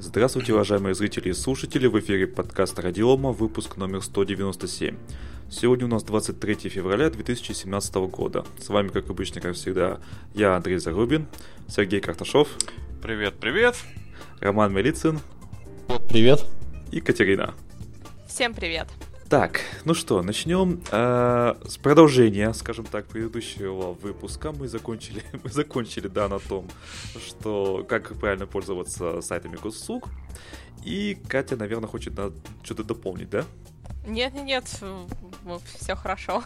Здравствуйте, уважаемые зрители и слушатели, в эфире подкаст Радиома, выпуск номер 197. Сегодня у нас 23 февраля 2017 года. С вами, как обычно, как всегда, я, Андрей Зарубин, Сергей Карташов. Привет, привет. Роман Мелицын. Привет. И Катерина. Всем привет. Так, ну что, начнем э, с продолжения, скажем так, предыдущего выпуска. Мы закончили, мы закончили, да, на том, что как правильно пользоваться сайтами госуслуг. И Катя, наверное, хочет на что-то дополнить, да? Нет, нет, нет, все хорошо.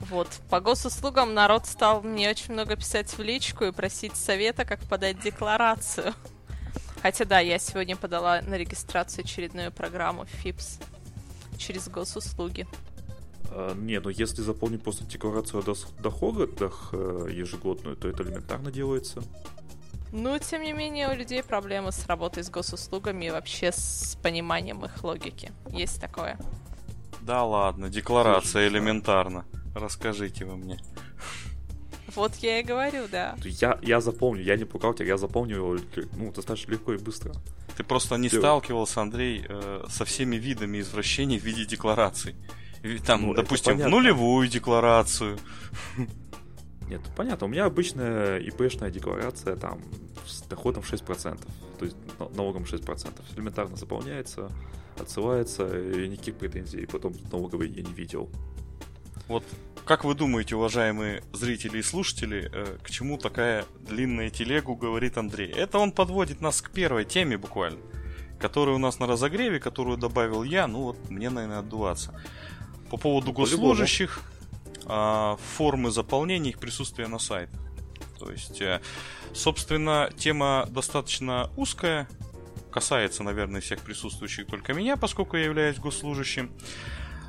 Вот, по госуслугам народ стал мне очень много писать в личку и просить совета, как подать декларацию. Хотя да, я сегодня подала на регистрацию очередную программу ФИПС через госуслуги. А, не, ну если заполнить просто декларацию о доходах э, ежегодную, то это элементарно делается. Ну, тем не менее, у людей проблемы с работой с госуслугами и вообще с пониманием их логики. Есть такое. Да ладно, декларация элементарно. Расскажите вы мне. Вот я и говорю, да. Я, я запомню, я не бухгалтер, я запомню его ну, достаточно легко и быстро. Ты просто не Ты... сталкивался, Андрей, э, со всеми видами извращений в виде деклараций. Там, ну, допустим, в нулевую декларацию. Нет, понятно. У меня обычная ИПшная декларация там с доходом 6%. То есть налогом 6%. Элементарно заполняется, отсылается, и никаких претензий потом налоговой я не видел. Вот как вы думаете, уважаемые зрители и слушатели, э, к чему такая длинная телегу, говорит Андрей? Это он подводит нас к первой теме буквально, которая у нас на разогреве, которую добавил я, ну вот мне, наверное, отдуваться. По поводу госслужащих, а, формы заполнения их присутствия на сайтах. То есть, э, собственно, тема достаточно узкая, касается, наверное, всех присутствующих только меня, поскольку я являюсь госслужащим.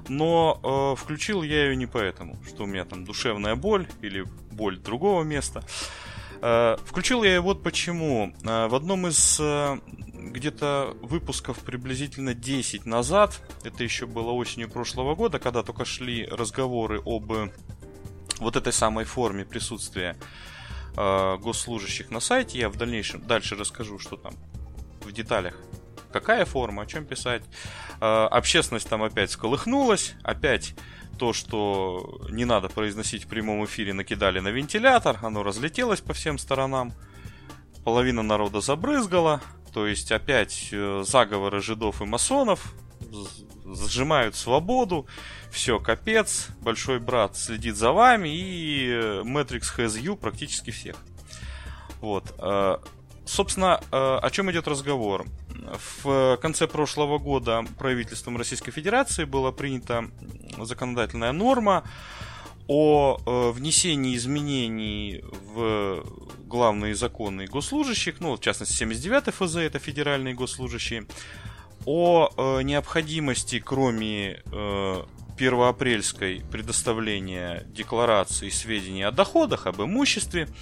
Но э, включил я ее не поэтому, что у меня там душевная боль или боль другого места. Э, включил я ее вот почему. Э, в одном из э, где-то выпусков приблизительно 10 назад, это еще было осенью прошлого года, когда только шли разговоры об э, вот этой самой форме присутствия э, госслужащих на сайте, я в дальнейшем дальше расскажу, что там в деталях какая форма, о чем писать. Э, общественность там опять сколыхнулась, опять то, что не надо произносить в прямом эфире, накидали на вентилятор, оно разлетелось по всем сторонам, половина народа забрызгала, то есть опять э, заговоры жидов и масонов, сжимают свободу, все, капец, большой брат следит за вами, и э, Matrix has you практически всех. Вот. Собственно, о чем идет разговор? В конце прошлого года правительством Российской Федерации была принята законодательная норма о э, внесении изменений в главные законы госслужащих, ну, в частности, 79 ФЗ, это федеральные госслужащие, о э, необходимости, кроме э, первоапрельской предоставления декларации сведений о доходах, об имуществе, Э,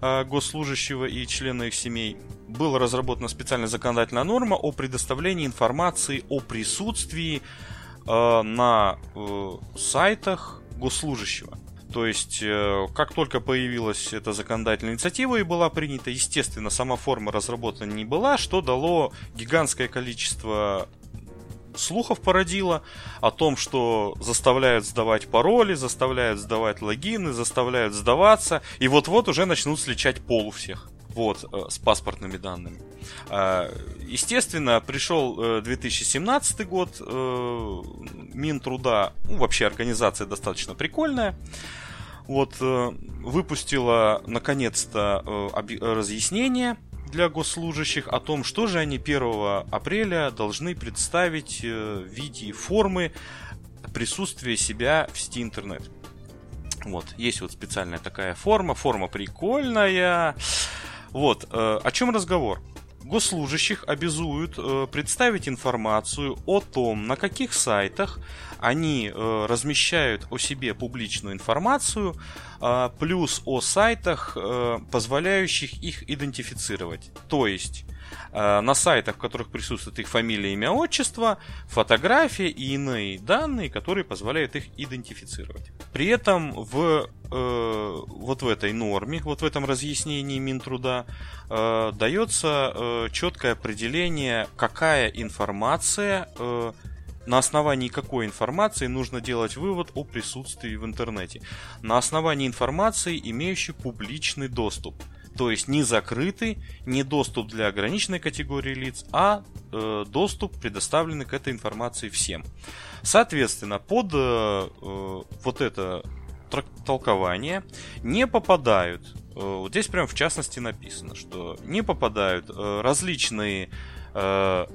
госслужащего и члена их семей, была разработана специальная законодательная норма о предоставлении информации о присутствии э, на э, сайтах госслужащего. То есть, как только появилась эта законодательная инициатива и была принята, естественно, сама форма разработана не была, что дало гигантское количество слухов породило о том, что заставляют сдавать пароли, заставляют сдавать логины, заставляют сдаваться, и вот-вот уже начнут сличать пол у всех. Вот, э, с паспортными данными. Э, естественно, пришел 2017 э, год, э, Минтруда, ну, вообще организация достаточно прикольная, вот, выпустила наконец-то разъяснение для госслужащих о том, что же они 1 апреля должны представить э, в виде формы присутствия себя в сети интернет. Вот, есть вот специальная такая форма, форма прикольная. Вот, э, о чем разговор? Госслужащих обязуют э, представить информацию о том, на каких сайтах они э, размещают о себе публичную информацию, плюс о сайтах, позволяющих их идентифицировать. То есть э, на сайтах, в которых присутствует их фамилия, имя, отчество, фотография и иные данные, которые позволяют их идентифицировать. При этом в э, вот в этой норме, вот в этом разъяснении Минтруда э, дается э, четкое определение, какая информация э, на основании какой информации нужно делать вывод о присутствии в интернете. На основании информации, имеющей публичный доступ. То есть не закрытый, не доступ для ограниченной категории лиц, а э, доступ предоставленный к этой информации всем. Соответственно, под э, э вот это толкование не попадают, э, вот здесь прям в частности написано, что не попадают э, различные э,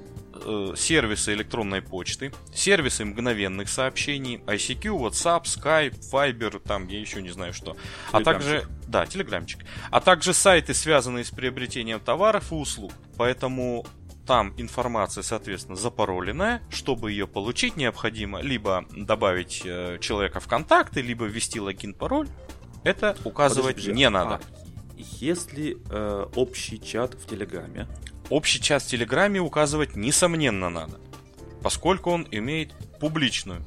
э, сервисы электронной почты, сервисы мгновенных сообщений, ICQ, WhatsApp, Skype, Viber, там я еще не знаю что. А также, да, телеграмчик. А также сайты, связанные с приобретением товаров и услуг. Поэтому там информация, соответственно, запароленная. Чтобы ее получить, необходимо либо добавить э, человека в контакты, либо ввести логин-пароль. Это указывать Подожди, не надо. А, если э, общий чат в Телеграме, Общий час в Телеграме указывать несомненно надо, поскольку он имеет публичную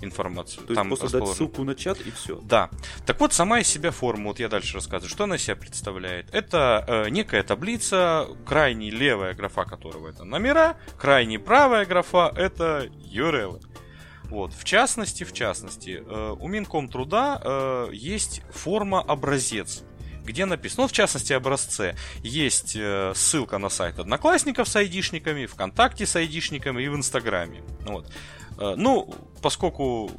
информацию. То есть просто дать ссылку на чат и все. Да. Так вот, сама из себя форма, вот я дальше рассказываю, что она из себя представляет. Это э, некая таблица, крайне левая графа которого это номера, крайне правая графа это URL. Вот. В частности, в частности, э, у Минкомтруда э, есть форма образец где написано, ну, в частности, образце, есть э, ссылка на сайт Одноклассников с айдишниками, ВКонтакте с айдишниками и в Инстаграме. Вот. Э, ну, поскольку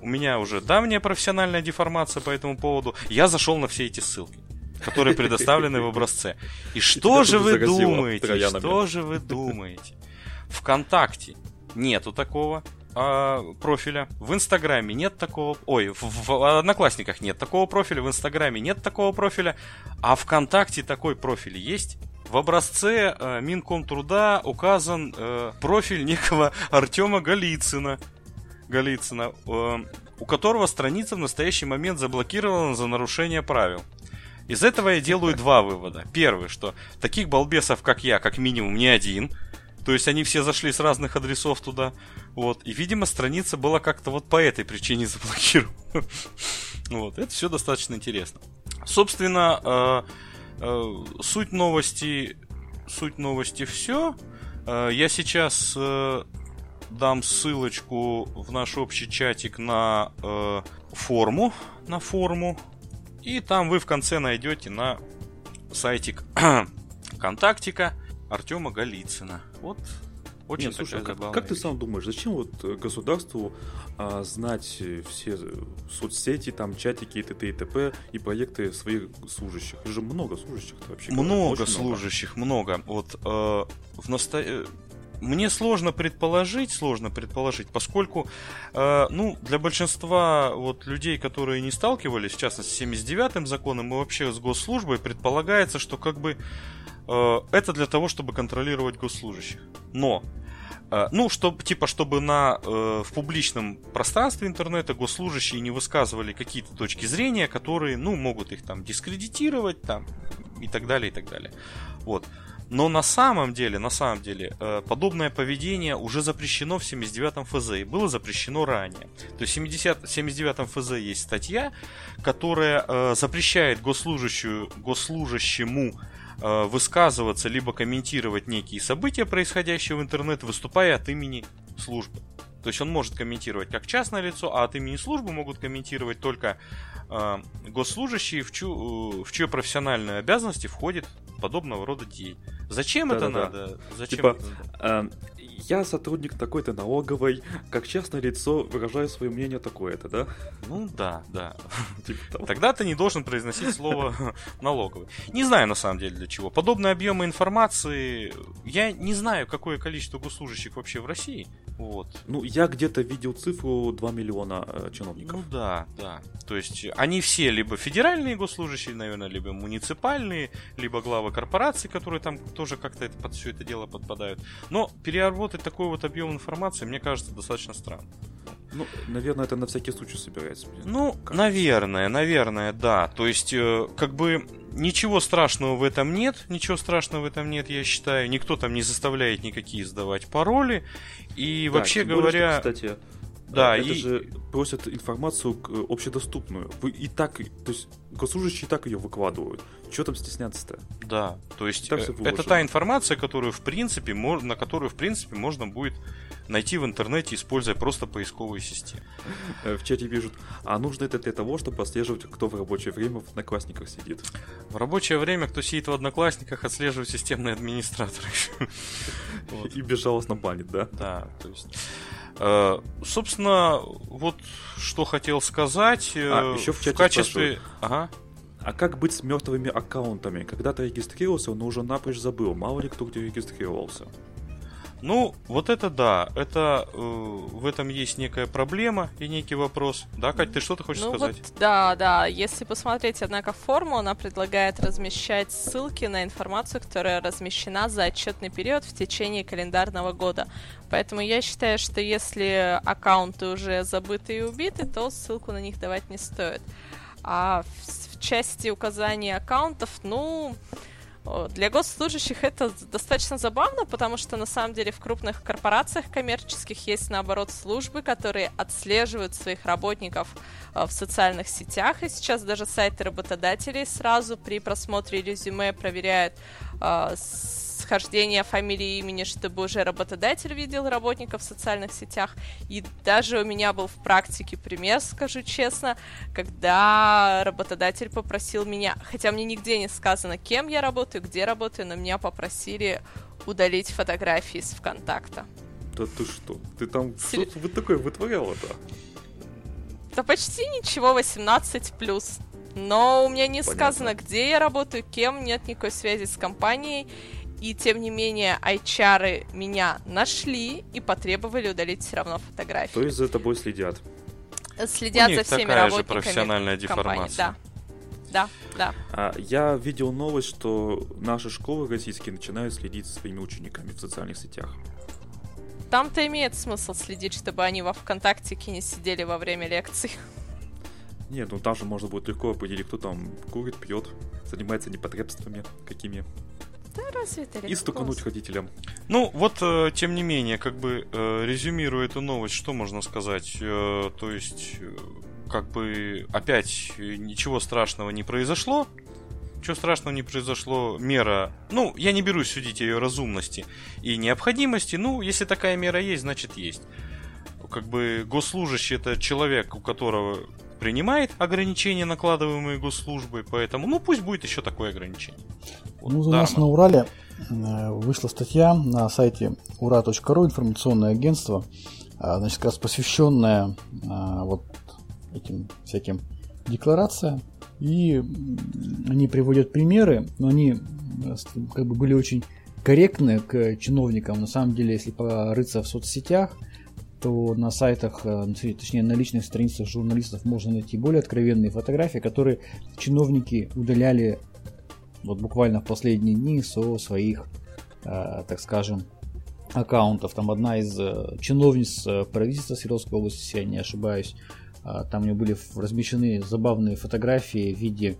у меня уже давняя профессиональная деформация по этому поводу, я зашел на все эти ссылки которые предоставлены в образце. И что же вы думаете? Что же вы думаете? ВКонтакте нету такого э, профиля. В Инстаграме нет такого... Ой, в, в Одноклассниках нет такого профиля, в Инстаграме нет такого профиля, а ВКонтакте такой профиль есть. В образце э, Минкомтруда указан э, профиль некого Артема Голицына. Голицына, э, у которого страница в настоящий момент заблокирована за нарушение правил. Из этого я делаю два вывода. Первый, что таких балбесов, как я, как минимум не один – то есть они все зашли с разных адресов туда. Вот. И, видимо, страница была как-то вот по этой причине заблокирована. Вот. Это все достаточно интересно. Собственно, э, э, суть новости, суть новости все. Э, я сейчас дам ссылочку в наш общий чатик на форму, на форму. И там вы в конце найдете на сайтик ВКонтактика Артема Голицына. Вот очень Нет, слушай, как, как ты сам думаешь, зачем вот э, государству а, знать все соцсети, там чатики и т.д. и т.п. и проекты своих служащих? Их же много служащих вообще. Много служащих, много. много. Вот э, в насто... Э, мне сложно предположить, сложно предположить, поскольку, э, ну, для большинства вот людей, которые не сталкивались, в частности, с 79-м законом и вообще с госслужбой, предполагается, что как бы это для того, чтобы контролировать госслужащих. Но э, ну, чтобы, типа, чтобы на, э, в публичном пространстве интернета госслужащие не высказывали какие-то точки зрения, которые, ну, могут их там дискредитировать, там, и так далее, и так далее. Вот. Но на самом деле, на самом деле, э, подобное поведение уже запрещено в 79-м ФЗ и было запрещено ранее. То есть в 70, 79-м ФЗ есть статья, которая э, запрещает госслужащую, госслужащему Э, высказываться либо комментировать некие события, происходящие в интернет, выступая от имени службы. То есть он может комментировать как частное лицо, а от имени службы могут комментировать только э, госслужащие, в, чью, в чьи профессиональные обязанности входит подобного рода деятель. Зачем да, это да, надо? Да. Зачем типа, это? Э, я сотрудник такой-то налоговой, как частное лицо выражаю свое мнение такое-то, да? Ну да, да. Типа Тогда ты не должен произносить слово налоговый. Не знаю на самом деле для чего. Подобные объемы информации, я не знаю, какое количество госслужащих вообще в России. Вот. Ну, я где-то видел цифру 2 миллиона э, чиновников. Ну да, да. То есть они все либо федеральные госслужащие, наверное, либо муниципальные, либо главы корпораций, которые там тоже как-то это, под все это дело подпадают. Но переработать такой вот объем информации, мне кажется, достаточно странно. Ну, наверное, это на всякий случай собирается. Блин. Ну, Кажется. наверное, наверное, да. То есть, э, как бы ничего страшного в этом нет, ничего страшного в этом нет, я считаю. Никто там не заставляет никакие сдавать пароли. И Да, вообще более, что, говоря, кстати, да, э, это и- же просят информацию э, общедоступную. Вы и так, то есть госслужащие и так ее выкладывают. Чего там стесняться-то? да, то есть э, это та информация, которую в принципе на которую в принципе можно будет найти в интернете, используя просто поисковые системы. Э, В чате пишут, а нужно это для того, чтобы отслеживать, кто в рабочее время в одноклассниках сидит. В рабочее время, кто сидит в одноклассниках, отслеживает системный администратор. И безжалостно банит, да? Да, то есть. э, собственно, вот что хотел сказать. э, А, ещё в чате качестве. Ага. А как быть с мертвыми аккаунтами? Когда-то регистрировался, но уже напрочь забыл. Мало ли кто где регистрировался. Ну, вот это да, это э, в этом есть некая проблема и некий вопрос. Да, Кать, ты что-то хочешь ну сказать? вот, да, да. Если посмотреть, однако, форму, она предлагает размещать ссылки на информацию, которая размещена за отчетный период в течение календарного года. Поэтому я считаю, что если аккаунты уже забыты и убиты, то ссылку на них давать не стоит. А в, в части указания аккаунтов, ну, Для госслужащих это достаточно забавно, потому что на самом деле в крупных корпорациях коммерческих есть наоборот службы, которые отслеживают своих работников а, в социальных сетях, и сейчас даже сайты работодателей сразу при просмотре резюме проверяют схождение фамилии имени, чтобы уже работодатель видел работников в социальных сетях. И даже у меня был в практике пример, скажу честно, когда работодатель попросил меня, хотя мне нигде не сказано, кем я работаю, где работаю, но меня попросили удалить фотографии из ВКонтакта. Да ты что? Ты там Сер- что вот такое вытворяла-то? Да почти ничего, 18 плюс. Но у меня не Понятно. сказано, где я работаю, кем, нет никакой связи с компанией. И тем не менее, HR меня нашли и потребовали удалить все равно фотографии. То есть за тобой следят. Следят У них за всеми такая же работниками профессиональная компании. деформация. Да. Да, да. А, я видел новость, что наши школы российские начинают следить за своими учениками в социальных сетях. Там-то имеет смысл следить, чтобы они во ВКонтактике не сидели во время лекций. Нет, ну там же можно будет легко определить, кто там курит, пьет, занимается непотребствами какими. Да разве это И легко? стукануть родителям. Ну, вот, э, тем не менее, как бы э, резюмируя эту новость, что можно сказать? Э, то есть, э, как бы, опять ничего страшного не произошло. Ничего страшного не произошло. Мера, ну, я не берусь судить о ее разумности и необходимости. Ну, если такая мера есть, значит есть. Как бы госслужащий это человек, у которого принимает ограничения, накладываемые госслужбой, поэтому, ну, пусть будет еще такое ограничение. Вот, Ну, у да, нас Роман? на Урале э, вышла статья на сайте ура.ру, информационное агентство, а, значит, как раз посвященная а, вот этим всяким декларациям. И они приводят примеры, но они э, как бы были очень корректны к чиновникам. На самом деле, если порыться в соцсетях, то на сайтах, э, точнее на личных страницах журналистов можно найти более откровенные фотографии, которые чиновники удаляли вот буквально в последние дни со своих, э, так скажем, аккаунтов. Там одна из э, чиновниц э, правительства Свердловской области, если я не ошибаюсь, там у нее были размещены забавные фотографии в виде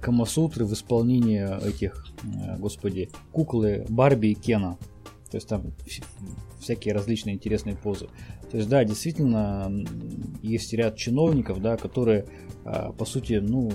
Камасутры в исполнении этих, господи, куклы Барби и Кена. То есть там вс- всякие различные интересные позы. То есть, да, действительно, есть ряд чиновников, да, которые, а, по сути, ну,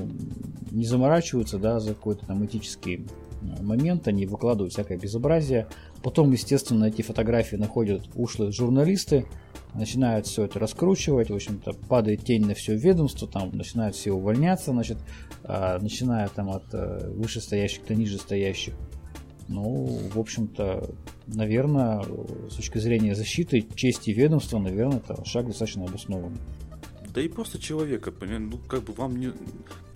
не заморачиваются, да, за какой-то там этический а, момент, они выкладывают всякое безобразие. Потом, естественно, эти фотографии находят ушлые журналисты, начинают все это раскручивать, в общем-то, падает тень на все ведомство, там начинают все увольняться, значит, а, начиная там от э, вышестоящих до нижестоящих. Ну, в общем-то, наверное, с точки зрения защиты чести ведомства, наверное, это шаг достаточно обоснованный. Да и просто человека, ну как бы вам не,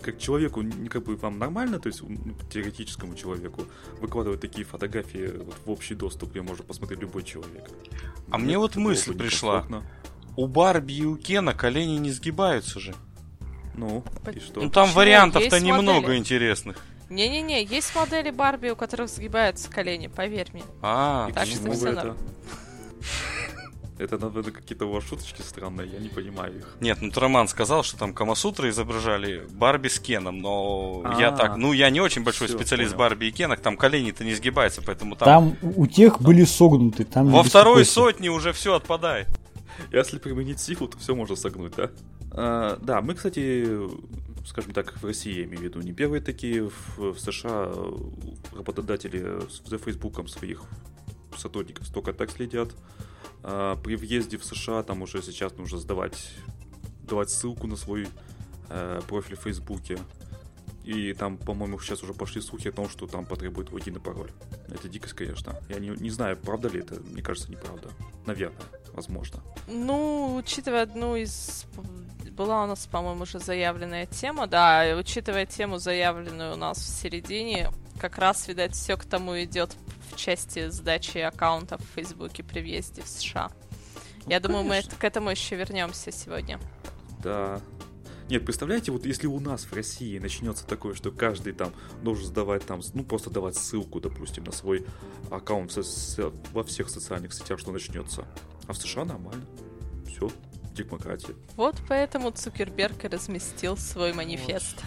как человеку, не как бы вам нормально, то есть ну, теоретическому человеку выкладывать такие фотографии вот в общий доступ, где может посмотреть любой человек. А мне вот мысль пришла. некомфортно. У Барби и у Кена колени не сгибаются же. Ну, По- и что? Ну там вариантов-то немного интересных. Не-не-не, есть модели Барби, у которых сгибаются колени, поверь мне. А, так что норм. это? Это, наверное, какие-то у вас шуточки странные, я не понимаю их. Нет, ну Роман сказал, что там Камасутры изображали Барби с Кеном, но А, я так, ну я не очень большой всё, специалист понял. Барби и Кенах, там колени-то не сгибаются, поэтому там, Там у тех были согнуты. Там во второй сотне уже все отпадает. Если применить силу, то все можно согнуть, да? А, да, мы, кстати, скажем так, в России, я имею в виду, не первые такие. В, в США э, работодатели за Фейсбуком своих сотрудников столько так следят. А, при въезде в США там уже сейчас нужно сдавать давать ссылку на свой э, профиль в Фейсбуке. И там, по-моему, сейчас уже пошли слухи о том, что там потребует логин и пароль. Это дикость, конечно. Я не, не знаю, правда ли это. Мне кажется, неправда. Наверное, возможно. Ну, учитывая одну из... Была у нас, по-моему, уже заявленная тема, да, и учитывая тему, заявленную у нас в середине, как раз, видать, все к тому идет в части сдачи аккаунтов в Фейсбуке при въезде в США. Ну, Я думаю, мы конечно. к этому еще вернемся сегодня. Да. Нет, представляете, вот если у нас в России начнется такое, что каждый там должен сдавать там, ну просто давать ссылку, допустим, на свой аккаунт со- со- во всех социальных сетях, что начнется. А в США нормально. Все, демократия. Вот поэтому Цукерберг и разместил свой манифест.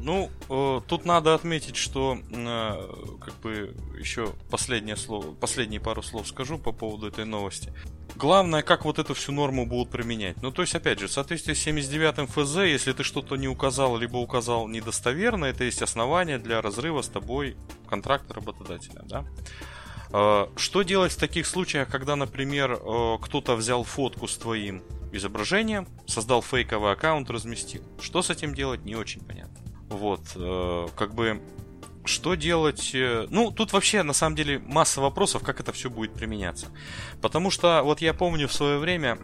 Ну, э, тут надо отметить, что э, как бы еще последнее слово, последние пару слов скажу по поводу этой новости. Главное, как вот эту всю норму будут применять. Ну, то есть, опять же, в соответствии с 79-м ФЗ, если ты что-то не указал, либо указал недостоверно, это есть основание для разрыва с тобой контракта работодателя, да? Э, Что делать в таких случаях, когда, например, э, кто-то взял фотку с твоим изображением, создал фейковый аккаунт, разместил? Что с этим делать, не очень понятно. Вот, э, как бы, что делать? э, Ну, тут вообще, на самом деле, масса вопросов, как это все будет применяться. Потому что, вот я помню в свое время,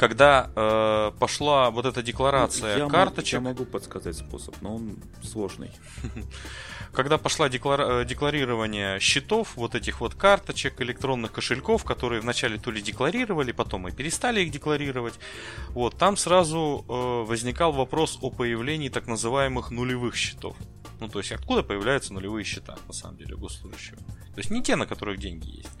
когда э, пошла вот эта декларация я, карточек, я могу подсказать способ, но он сложный. когда пошла деклара- э, декларирование счетов, вот этих вот карточек, электронных кошельков, которые вначале то ли декларировали, потом и перестали их декларировать, вот, там сразу э, возникал вопрос о появлении так называемых нулевых счетов. Ну, то есть, откуда появляются нулевые счета, на самом деле, у госслужащего. То есть, не те, на которых деньги есть.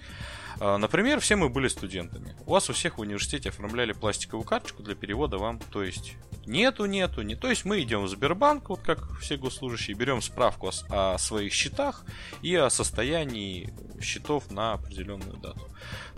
А, Например, все мы были студентами. У вас у всех в университете оформляли пластиковую карточку для перевода вам. То есть нету, нету, не. То есть мы идем в Сбербанк, вот как все госслужащие, берем справку о, о своих счетах и о состоянии счетов на определенную дату.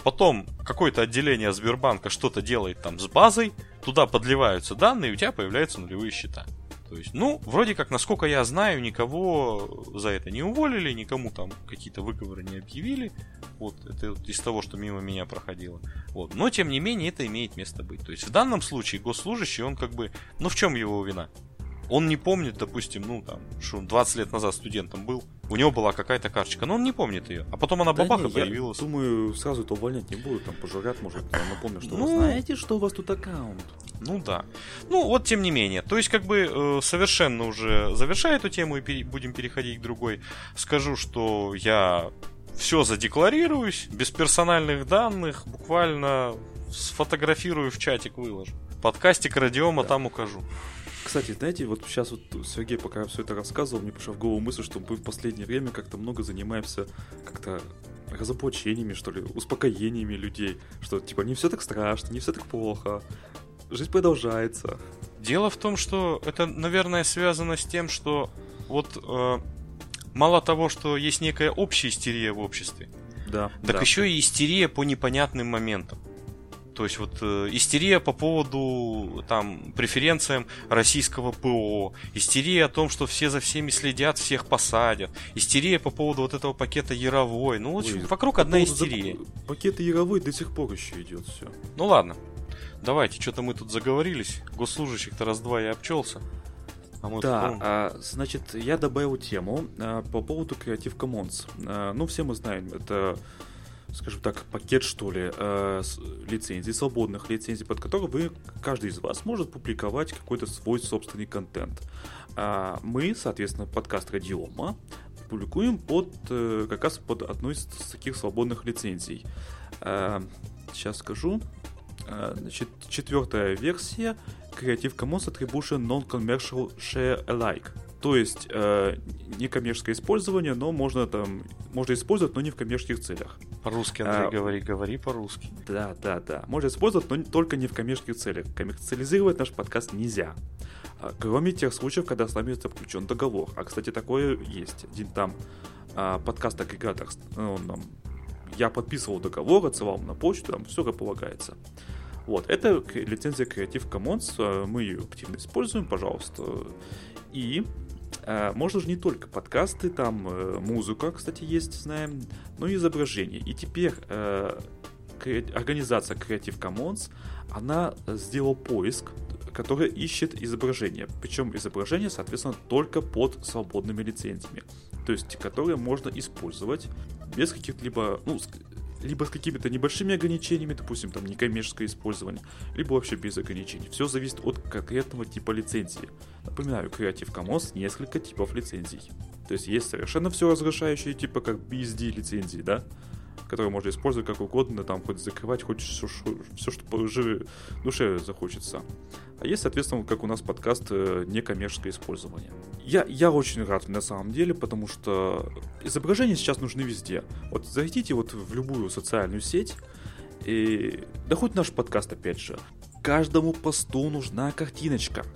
Потом какое-то отделение Сбербанка что-то делает там с базой, туда подливаются данные, и у тебя появляются нулевые счета. То есть, ну, вроде как, насколько я знаю, никого за это не уволили, никому там какие-то выговоры не объявили. Вот, это вот из того, что мимо меня проходило. Вот. Но, тем не менее, это имеет место быть. То есть, в данном случае госслужащий, он как бы... Ну, в чем его вина? Он не помнит, допустим, ну, там, что он 20 лет назад студентом был, у него была какая-то карточка, но он не помнит ее. А потом она Да бабах не, и я появилась. думаю, сразу это увольнять не будут, там пожурят, может, напомню, что Ну, вы знаете, что у вас тут аккаунт. Ну да. Ну вот тем не менее. То есть как бы э, совершенно уже завершая эту тему и пере- будем переходить к другой. Скажу, что я все задекларируюсь, без персональных данных, буквально сфотографирую в чатик выложу. Подкастик радиома Да. там укажу. Кстати, знаете, вот сейчас вот Сергей, пока все это рассказывал, мне пришла в голову мысль, что мы в последнее время как-то много занимаемся как-то разоблачениями, что ли, успокоениями людей, что типа не все так страшно, не все так плохо, жизнь продолжается. Дело в том, что это, наверное, связано с тем, что вот э, мало того, что есть некая общая истерия в обществе, Да. Так да. еще и истерия по непонятным моментам. То есть вот э, истерия по поводу там преференциям российского ПО, истерия о том, что все за всеми следят, всех посадят, истерия по поводу вот этого пакета Яровой. Ну, общем, Ой, вокруг По одна истерия. зак- Пакеты Яровой до сих пор еще идет все. Ну ладно, давайте, что-то мы тут заговорились. Госслужащих-то раз-два я обчелся. А мы Да, а, значит, я добавил тему а, по поводу Creative Commons. А, ну, все мы знаем, это, скажем так, пакет, что ли, с- лицензий, свободных лицензий, под которые вы, каждый из вас может публиковать какой-то свой собственный контент. А, мы, соответственно, подкаст Радиома публикуем под, э, как раз под одной из таких свободных лицензий. Сейчас скажу. А, Значит, четвертая версия Creative Commons Attribution Non-Commercial Share Alike. То есть э, некоммерческое использование, но можно там можно использовать, но не в коммерческих целях. По-русски, Андрей, а, говори, говори по-русски. Да, да, да. Можно использовать, но только не в коммерческих целях. Коммерциализировать наш подкаст нельзя. А, кроме тех случаев, когда с нами заключен договор. А, кстати, такое есть. Один там а, подкаст агрегатор, он нам я подписывал договор, отсылал на почту, там все как полагается. Вот, это лицензия Creative Commons, э, мы ее активно используем, пожалуйста. И можно же не только подкасты, там э, музыка, кстати, есть, знаем, но и изображение. И теперь э, организация Creative Commons, она сделала поиск, который ищет изображение. Причем изображение, соответственно, только под свободными лицензиями. То есть, которые можно использовать без каких-либо, ну, либо с какими-то небольшими ограничениями, допустим, там некоммерческое использование, либо вообще без ограничений. Все зависит от конкретного типа лицензии. Напоминаю, Creative Commons несколько типов лицензий. То есть есть совершенно все разрешающие, типа как BSD лицензии, да, которые можно использовать как угодно, там хоть закрывать, хоть все, все что по душе захочется. А есть, соответственно, как у нас подкаст э, некоммерческое использование. Я, я очень рад на самом деле, потому что изображения сейчас нужны везде. Вот зайдите вот в любую социальную сеть, и да хоть наш подкаст опять же. Каждому посту нужна картиночка.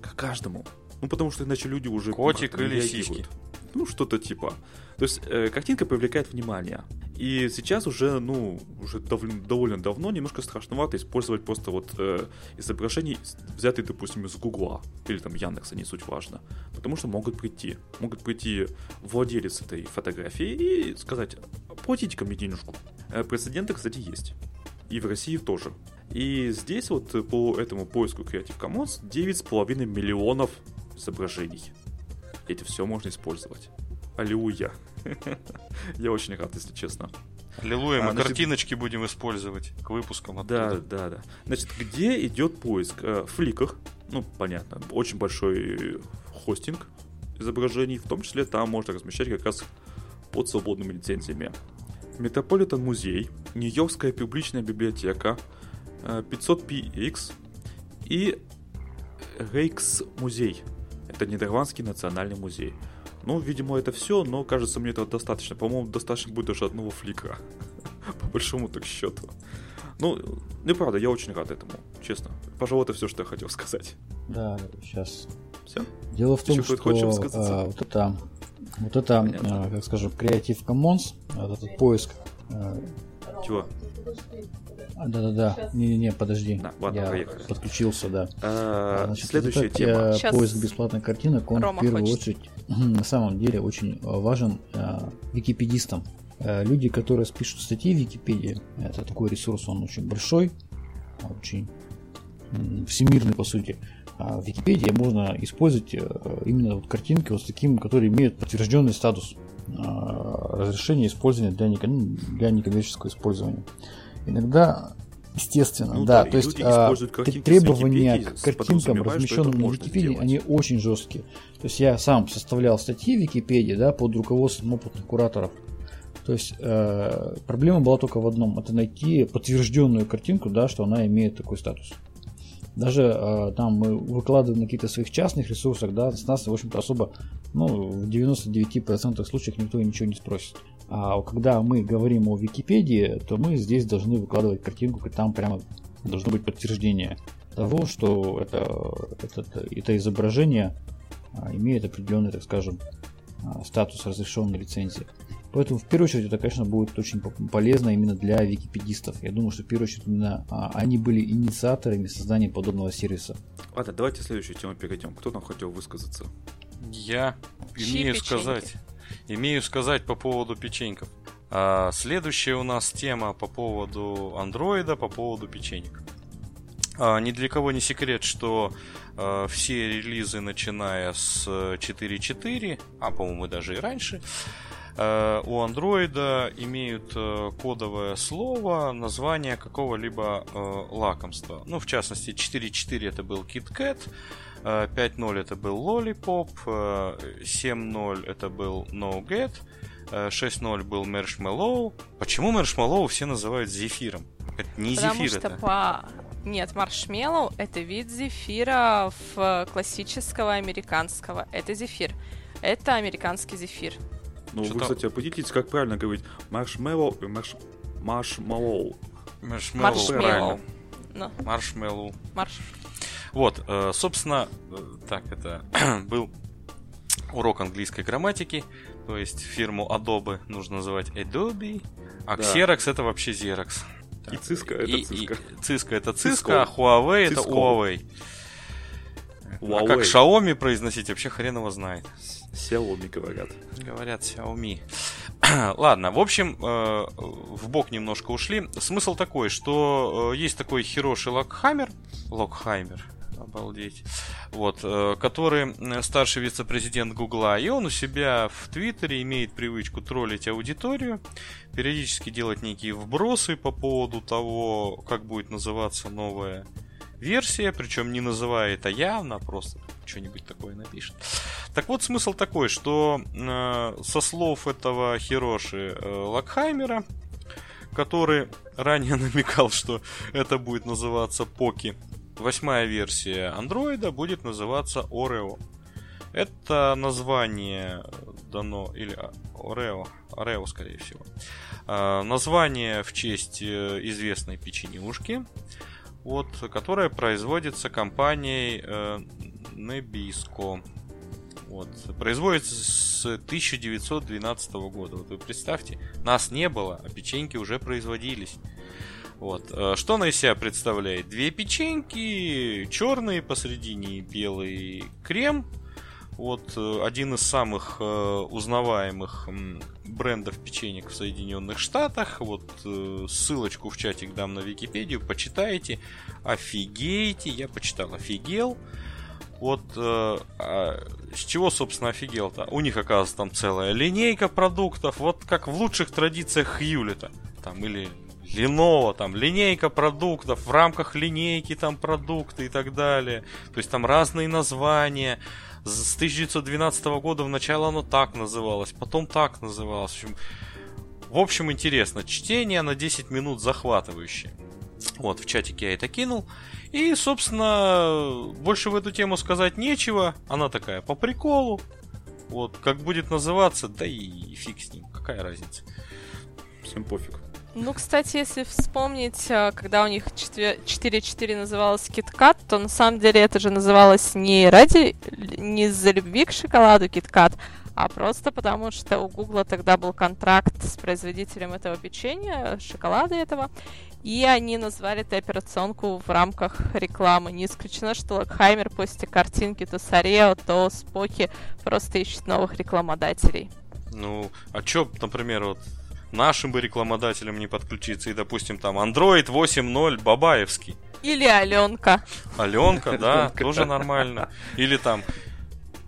К каждому. Ну, потому что иначе люди уже... Котик или сиськи. Ну, что-то типа. То есть э, картинка привлекает внимание. И сейчас уже, ну, уже дов- довольно давно немножко страшновато использовать просто вот э, изображение, взятые, допустим, из Гугла или там Яндекса, не суть важно. Потому что могут прийти, могут прийти владелец этой фотографии и сказать, платите ко мне денежку. Э, прецеденты, кстати, есть. И в России тоже. И здесь вот по этому поиску Creative Commons 9,5 миллионов изображений. Эти все можно использовать. Аллилуйя. Я очень рад, если честно. Аллилуйя, мы а, значит... картиночки будем использовать к выпускам оттуда. Да, да, да. Значит, где идет поиск? Э, в фликах, ну, понятно, очень большой хостинг изображений, в том числе там можно размещать как раз под свободными лицензиями. Метрополитен музей, Нью-Йоркская публичная библиотека, 500px э, и Рейкс музей. Это Нидерландский национальный музей. Ну, видимо, это все, но кажется мне этого достаточно. По-моему, достаточно будет даже одного флика. По большому так счету. Ну, неправда, я очень рад этому, честно. Пожалуй, это все, что я хотел сказать. Да, сейчас. Все? Дело в том, что а, вот это, вот это, а, как скажем, Creative Commons, вот этот поиск. А, Чего? Да-да-да. Не-не-не, подожди. Да, ладно, Я поехали. подключился, да. А, Значит, следующая тема. Э, Сейчас поиск бесплатных картинок, он Рома в первую хочет. очередь на самом деле очень э, важен э, википедистам. Э, люди, которые пишут статьи в Википедии, это такой ресурс, он очень большой, очень всемирный по сути. А в Википедии можно использовать э, именно вот картинки вот с таким, которые имеют подтвержденный статус э, разрешения использования для, для некоммерческого использования. Иногда Естественно, ну, да. да. То есть а, требования к картинкам, размещенным на Википедии, сделать. они очень жесткие. То есть я сам составлял статьи в Википедии, да, под руководством опытных кураторов. То есть э, проблема была только в одном: это найти подтвержденную картинку, да, что она имеет такой статус. Даже э, там мы выкладываем на каких-то своих частных ресурсах, да, с нас, в общем-то, особо, ну, в 99% случаев никто ничего не спросит. А когда мы говорим о Википедии, то мы здесь должны выкладывать картинку, и там прямо должно быть подтверждение того, что это, это, это изображение а, имеет определенный, так скажем, а, статус разрешенной лицензии. Поэтому, в первую очередь, это, конечно, будет очень полезно именно для википедистов. Я думаю, что, в первую очередь, именно а, они были инициаторами создания подобного сервиса. Ладно, давайте следующую тему перейдем. Кто там хотел высказаться? Я имею сказать имею сказать по поводу печеньков. А, следующая у нас тема по поводу андроида, по поводу печенек. А, ни для кого не секрет, что а, все релизы, начиная с 4.4, а по-моему даже и раньше, а, у андроида имеют а, кодовое слово, название какого-либо а, лакомства. Ну, в частности, 4.4 это был KitKat, 5.0 это был Lollipop, 7.0 это был No Get, 6.0 был Marshmallow. Почему маршмеллоу все называют зефиром? Это не Потому зефир что это. по Нет, маршмеллоу — это вид зефира в классического американского. Это зефир. Это американский зефир. Ну, вы, кстати, определитесь, как правильно говорить. Маршмеллоу и марш... Маршмеллоу. Маршмеллоу. Маршмеллоу. правильно. Ну, Маршмеллоу. марш... Вот, э, собственно, э, так, это был урок английской грамматики, то есть фирму Adobe нужно называть Adobe, а Да. Xerox это вообще Xerox. И Cisco это Cisco. и- Cisco это Cisco. Cisco, а Huawei это Cisco. Huawei. А как Xiaomi произносить, вообще хрен его знает. Xiaomi говорят. Говорят Xiaomi. Ладно, в общем, э, в бок немножко ушли. Смысл такой, что э, есть такой Хироши Локхаймер, Локхаймер, обалдеть, вот, э, который э, старший вице-президент Гугла, и он у себя в Твиттере имеет привычку троллить аудиторию, периодически делать некие вбросы по поводу того, как будет называться новая версия, причем не называя это явно, а просто что-нибудь такое напишет. Так вот, смысл такой, что э, со слов этого Хироши э, Лакхаймера, который ранее намекал, что это будет называться Поки, восьмая версия андроида будет называться Oreo. Это название дано, или а, Oreo, Oreo, скорее всего. А, Название в честь э, известной печенюшки, вот, которая производится компанией э, Nabisco. Вот. Производится с 1912 года. Вот вы представьте, нас не было, а печеньки уже производились. Вот. Э, Что она из себя представляет? Две печеньки, черные посередине, белый крем. Вот э, один из самых э, узнаваемых брендов печенек в Соединенных Штатах. Вот э, ссылочку в чатик дам на Википедию, почитайте. Офигейте, я почитал, офигел. Вот а с чего, собственно, офигел-то? У них, оказывается, там целая линейка продуктов, вот как в лучших традициях Хьюлита. Там или Lenovo, там линейка продуктов, в рамках линейки там продукты и так далее. То есть там разные названия. С 1912 года в начало оно так называлось, потом так называлось. В общем, в общем, интересно. Чтение на 10 минут захватывающее. Вот, в чатике я это кинул. И, собственно, больше в эту тему сказать нечего. Она такая по приколу. Вот, как будет называться, да и фиг с ним, какая разница. Всем пофиг. Ну, кстати, если вспомнить, э, когда у них 4.4 называлось KitKat, то на самом деле это же называлось не ради, не из-за любви к шоколаду KitKat, а просто потому, что у Гугла тогда был контракт с производителем этого печенья, шоколада этого, и они назвали эту операционку в рамках рекламы. Не исключено, что Локхаймер после картинки то с Орео, то с Поки просто ищет новых рекламодателей. Ну, а чё, например, вот нашим бы рекламодателям не подключиться и, допустим, там Android 8.0 Бабаевский. Или Аленка. Аленка, да, тоже нормально. Или там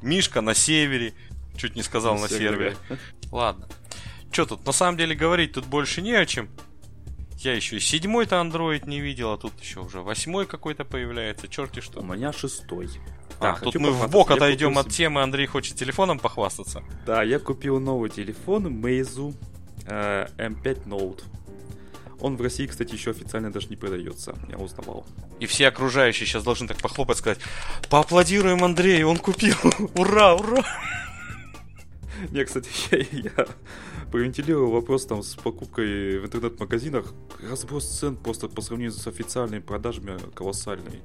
Мишка на севере. Чуть не сказал на, На сервере. Ладно. Что тут, на самом деле говорить тут больше не о чем. Я еще и седьмой-то Android не видел, а тут еще уже восьмой какой-то появляется, черти У что. меня шестой. А, Да, тут мы в бок отойдем купил от темы, Андрей хочет телефоном похвастаться. Да, я купил новый телефон Meizu э, M5 Note. Он в России, кстати, еще официально даже не продается. Я узнавал. И все окружающие сейчас должны так похлопать, сказать, поаплодируем Андрею, он купил, ура, ура. Не, кстати, я, я провентилировал вопрос там с покупкой в интернет-магазинах. Разброс цен просто по сравнению с официальными продажами колоссальный.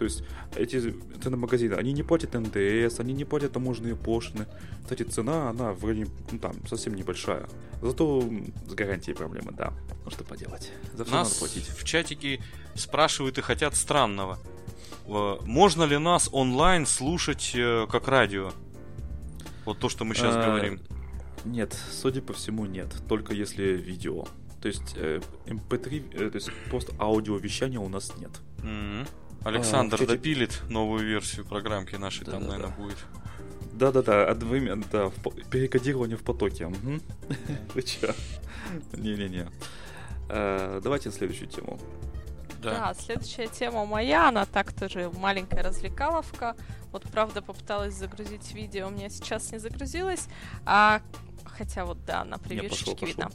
То есть эти интернет-магазины, они не платят НДС, они не платят таможенные пошлины. Кстати, цена, она вроде ну, там совсем небольшая. Зато с гарантией проблемы, да. Ну что поделать. За все надо Нас платить. в чатике спрашивают и хотят странного. Э, Можно ли нас онлайн слушать э, как радио? Вот то, что мы сейчас А, говорим. Нет, судя по всему, нет. Только если видео. То есть э, MP3, э, то есть просто аудиовещания у нас нет. Мгм. Александр в чате- допилит новую версию программки нашей, там, Да-да-да. наверное, будет. Да-да-да, одновременно, да, в по- перекодирование в потоке. мгм. Вы чё? Не-не-не. Э, Давайте следующую тему. Да. следующая тема моя, она так тоже маленькая развлекаловка. Вот, правда, попыталась загрузить видео, у меня сейчас не загрузилось. А, хотя вот, да, на превьюшечке пошел. видно.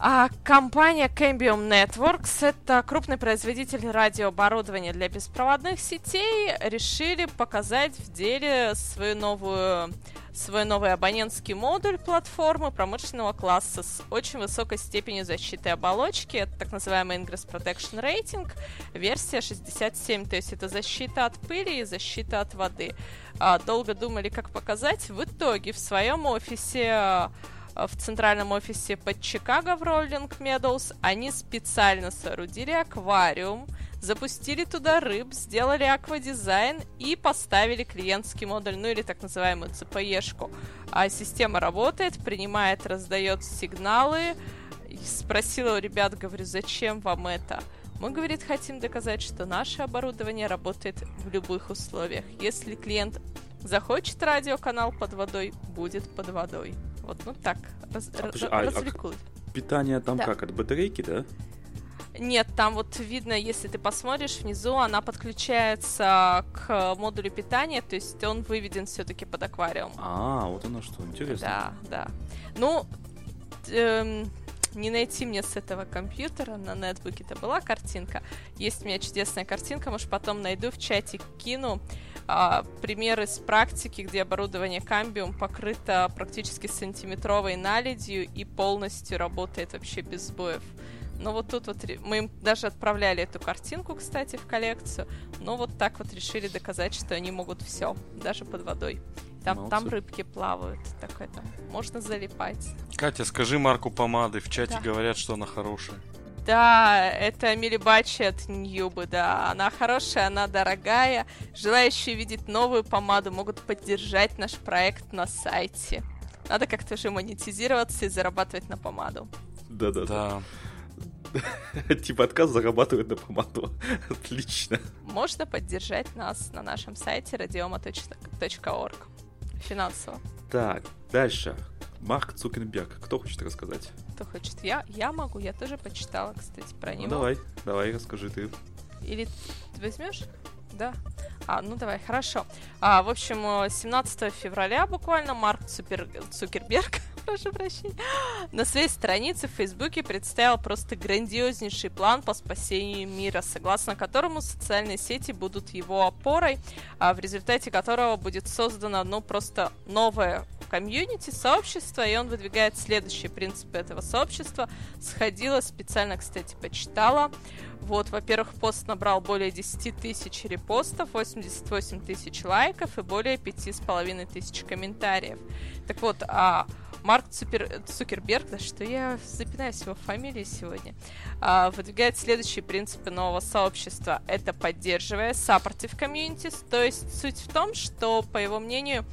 А компания Cambium Networks, это крупный производитель радиооборудования для беспроводных сетей, решили показать в деле свою новую свой новый абонентский модуль платформы промышленного класса с очень высокой степенью защиты оболочки. Это так называемый Ingress Protection Rating, версия 67, то есть это защита от пыли и защита от воды. А, долго думали, как показать. В итоге в своем офисе в центральном офисе под Чикаго в Роллинг Медоуз они специально соорудили аквариум, запустили туда рыб, сделали аквадизайн и поставили клиентский модуль, ну или так называемую CPE-шку. А система работает, принимает, раздает сигналы. Спросила у ребят, говорю, зачем вам это? Мы, говорит, хотим доказать, что наше оборудование работает в любых условиях. Если клиент захочет радиоканал под водой, будет под водой. Вот, ну так, раз, а, раз, а, развлекут. А питание там да. как, от батарейки, да? Нет, там вот видно, если ты посмотришь внизу, она подключается к модулю питания, то есть он выведен все-таки под аквариум. А, вот оно что, интересно. Да, да. Ну, эм, не найти мне с этого компьютера, на нетбуке-то была картинка. Есть у меня чудесная картинка, может потом найду в чате, кину а, примеры с практики, где оборудование Cambium покрыто практически сантиметровой наледью и полностью работает вообще без сбоев. Но вот тут вот мы им даже отправляли эту картинку, кстати, в коллекцию. Но вот так вот решили доказать, что они могут все, даже под водой. Там, там рыбки плавают, такое там можно залипать. Катя, скажи марку помады. В чате да. говорят, что она хорошая. Да, это Милибачи от Ньюбы, да. Она хорошая, она дорогая. Желающие видеть новую помаду могут поддержать наш проект на сайте. Надо как-то же монетизироваться и зарабатывать на помаду. Да-да-да. Типа отказ зарабатывает на помаду. Отлично. Можно поддержать нас на нашем сайте radioma.org финансово. Так, дальше. Марк Цукенберг. Кто хочет рассказать? Кто хочет? Я, я могу, я тоже почитала, кстати, про ну, него. давай, давай, расскажи ты. Или ты возьмешь? Да. А, ну давай, хорошо. А, в общем, 17 февраля буквально Марк Цупер... Цукерберг прошу прощения, на своей странице в Фейсбуке представил просто грандиознейший план по спасению мира, согласно которому социальные сети будут его опорой, а в результате которого будет создано, ну, просто новое комьюнити, сообщество, и он выдвигает следующие принципы этого сообщества. Сходила специально, кстати, почитала. Вот, во-первых, пост набрал более 10 тысяч репостов, 88 тысяч лайков и более 5,5 тысяч комментариев. Так вот, а Марк Цупер... Цукерберг, да что я запинаюсь его фамилии сегодня, а, выдвигает следующие принципы нового сообщества. Это поддерживая supportive communities, то есть суть в том, что, по его мнению,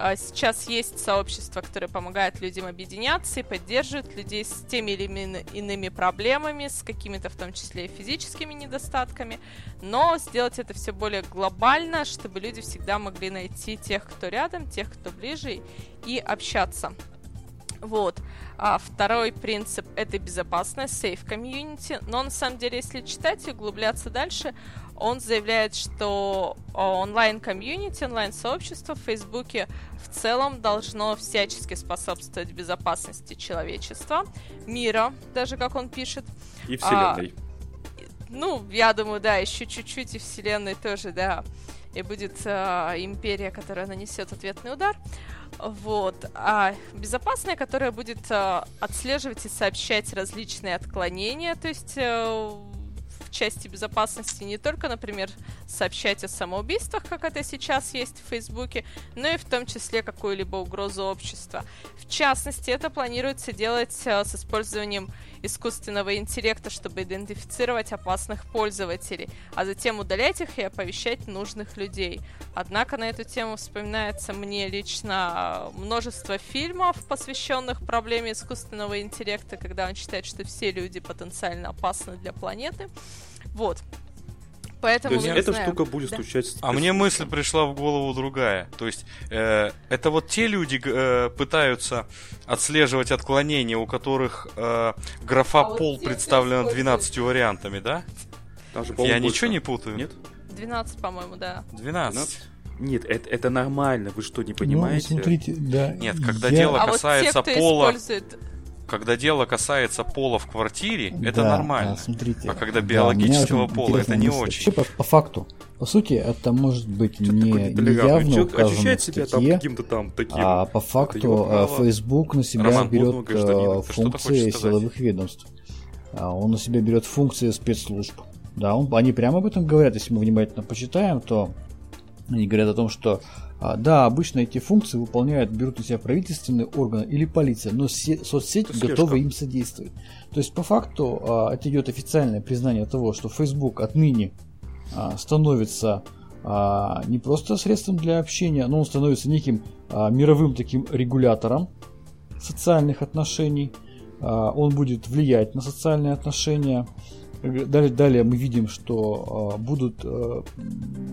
а, сейчас есть сообщество, которое помогает людям объединяться и поддерживает людей с теми или иными проблемами, с какими-то в том числе и физическими недостатками, но сделать это все более глобально, чтобы люди всегда могли найти тех, кто рядом, тех, кто ближе, и общаться. Вот. А второй принцип — это безопасность, safe community. Но на самом деле, если читать и углубляться дальше, он заявляет, что онлайн-комьюнити, онлайн-сообщество в Фейсбуке в целом должно всячески способствовать безопасности человечества, мира, даже как он пишет. И Вселенной. А, ну, я думаю, да, еще чуть-чуть и Вселенной тоже, да. И будет а, империя, которая нанесет ответный удар. Вот. А безопасная, которая будет а, отслеживать и сообщать различные отклонения, то есть а, в части безопасности не только, например, сообщать о самоубийствах, как это сейчас есть в Фейсбуке, но и в том числе какую-либо угрозу общества. В частности, это планируется делать э, с использованием искусственного интеллекта, чтобы идентифицировать опасных пользователей, а затем удалять их и оповещать нужных людей. Однако на эту тему вспоминается мне лично множество фильмов, посвященных проблеме искусственного интеллекта, когда он считает, что все люди потенциально опасны для планеты. Вот. Поэтому То есть эта знаю. штука будет да. стучать. А мне мысль пришла в голову другая. То есть э, это вот те люди э, пытаются отслеживать отклонения, у которых э, графа а пол вот представлена 12 вариантами, да? Там же, Я ничего не путаю. Нет? 12, по-моему, да. 12. Нет, это, это нормально, вы что, не ну, понимаете? Ну, смотрите, да. Нет, когда я... дело касается а вот те, кто пола... Использует когда дело касается пола в квартире, это Да, нормально. а, смотрите, А когда да, биологического очень пола, это не мысль. очень. Вообще, по, по факту, по сути, это может быть Чё не, не явно Чё указано ощущает в себя там статье, каким-то там таким. а по факту э, Facebook на себя Роман, берет гражданина. э, функции силовых ведомств. А Он на себя берет функции спецслужб. Да, он, они прямо об этом говорят. Если мы внимательно почитаем, то они говорят о том, что а, да, обычно эти функции выполняют, берут на себя правительственные органы или полиция, но се- соцсети слежка. готовы им содействовать. То есть, по факту, а, это идет официальное признание того, что Facebook отныне а, становится а, не просто средством для общения, но он становится неким а, мировым таким регулятором социальных отношений. А, Он будет влиять на социальные отношения. Далее, мы видим, что а, будут а,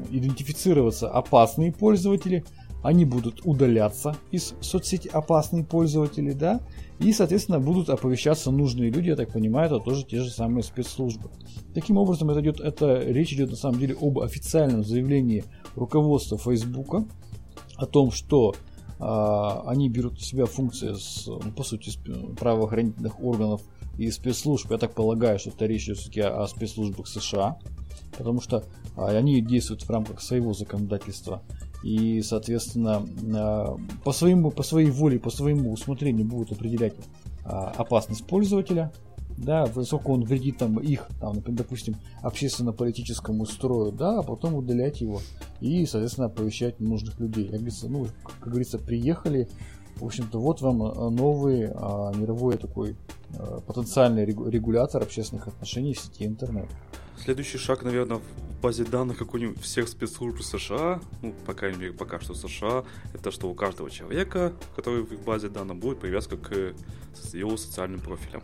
идентифицироваться опасные пользователи, они будут удаляться из соцсети опасные пользователи, да, и, соответственно, будут оповещаться нужные люди, я так понимаю, это тоже те же самые спецслужбы. Таким образом, это, идет, это речь идет на самом деле об официальном заявлении руководства Фейсбука о том, что а, они берут на себя функции, с, ну, по сути, сп- правоохранительных органов и спецслужб. Я так полагаю, что это речь все-таки о спецслужбах США, потому что а, они действуют в рамках своего законодательства. И, соответственно, а, по, своему, по своей воле, по своему усмотрению будут определять а, опасность пользователя, да, насколько он вредит там их, там, допустим, общественно-политическому строю, да, а потом удалять его и, соответственно, оповещать нужных людей. Как говорится, ну, как говорится, приехали, в общем-то, вот вам э, новый а, мировой такой а, потенциальный регу- регулятор общественных отношений в сети интернет. Следующий шаг, наверное, в базе данных какой-нибудь всех спецслужб США, ну, по крайней мере, пока что США, это что у каждого человека, который в их базе данных, будет привязка к его социальным профилям.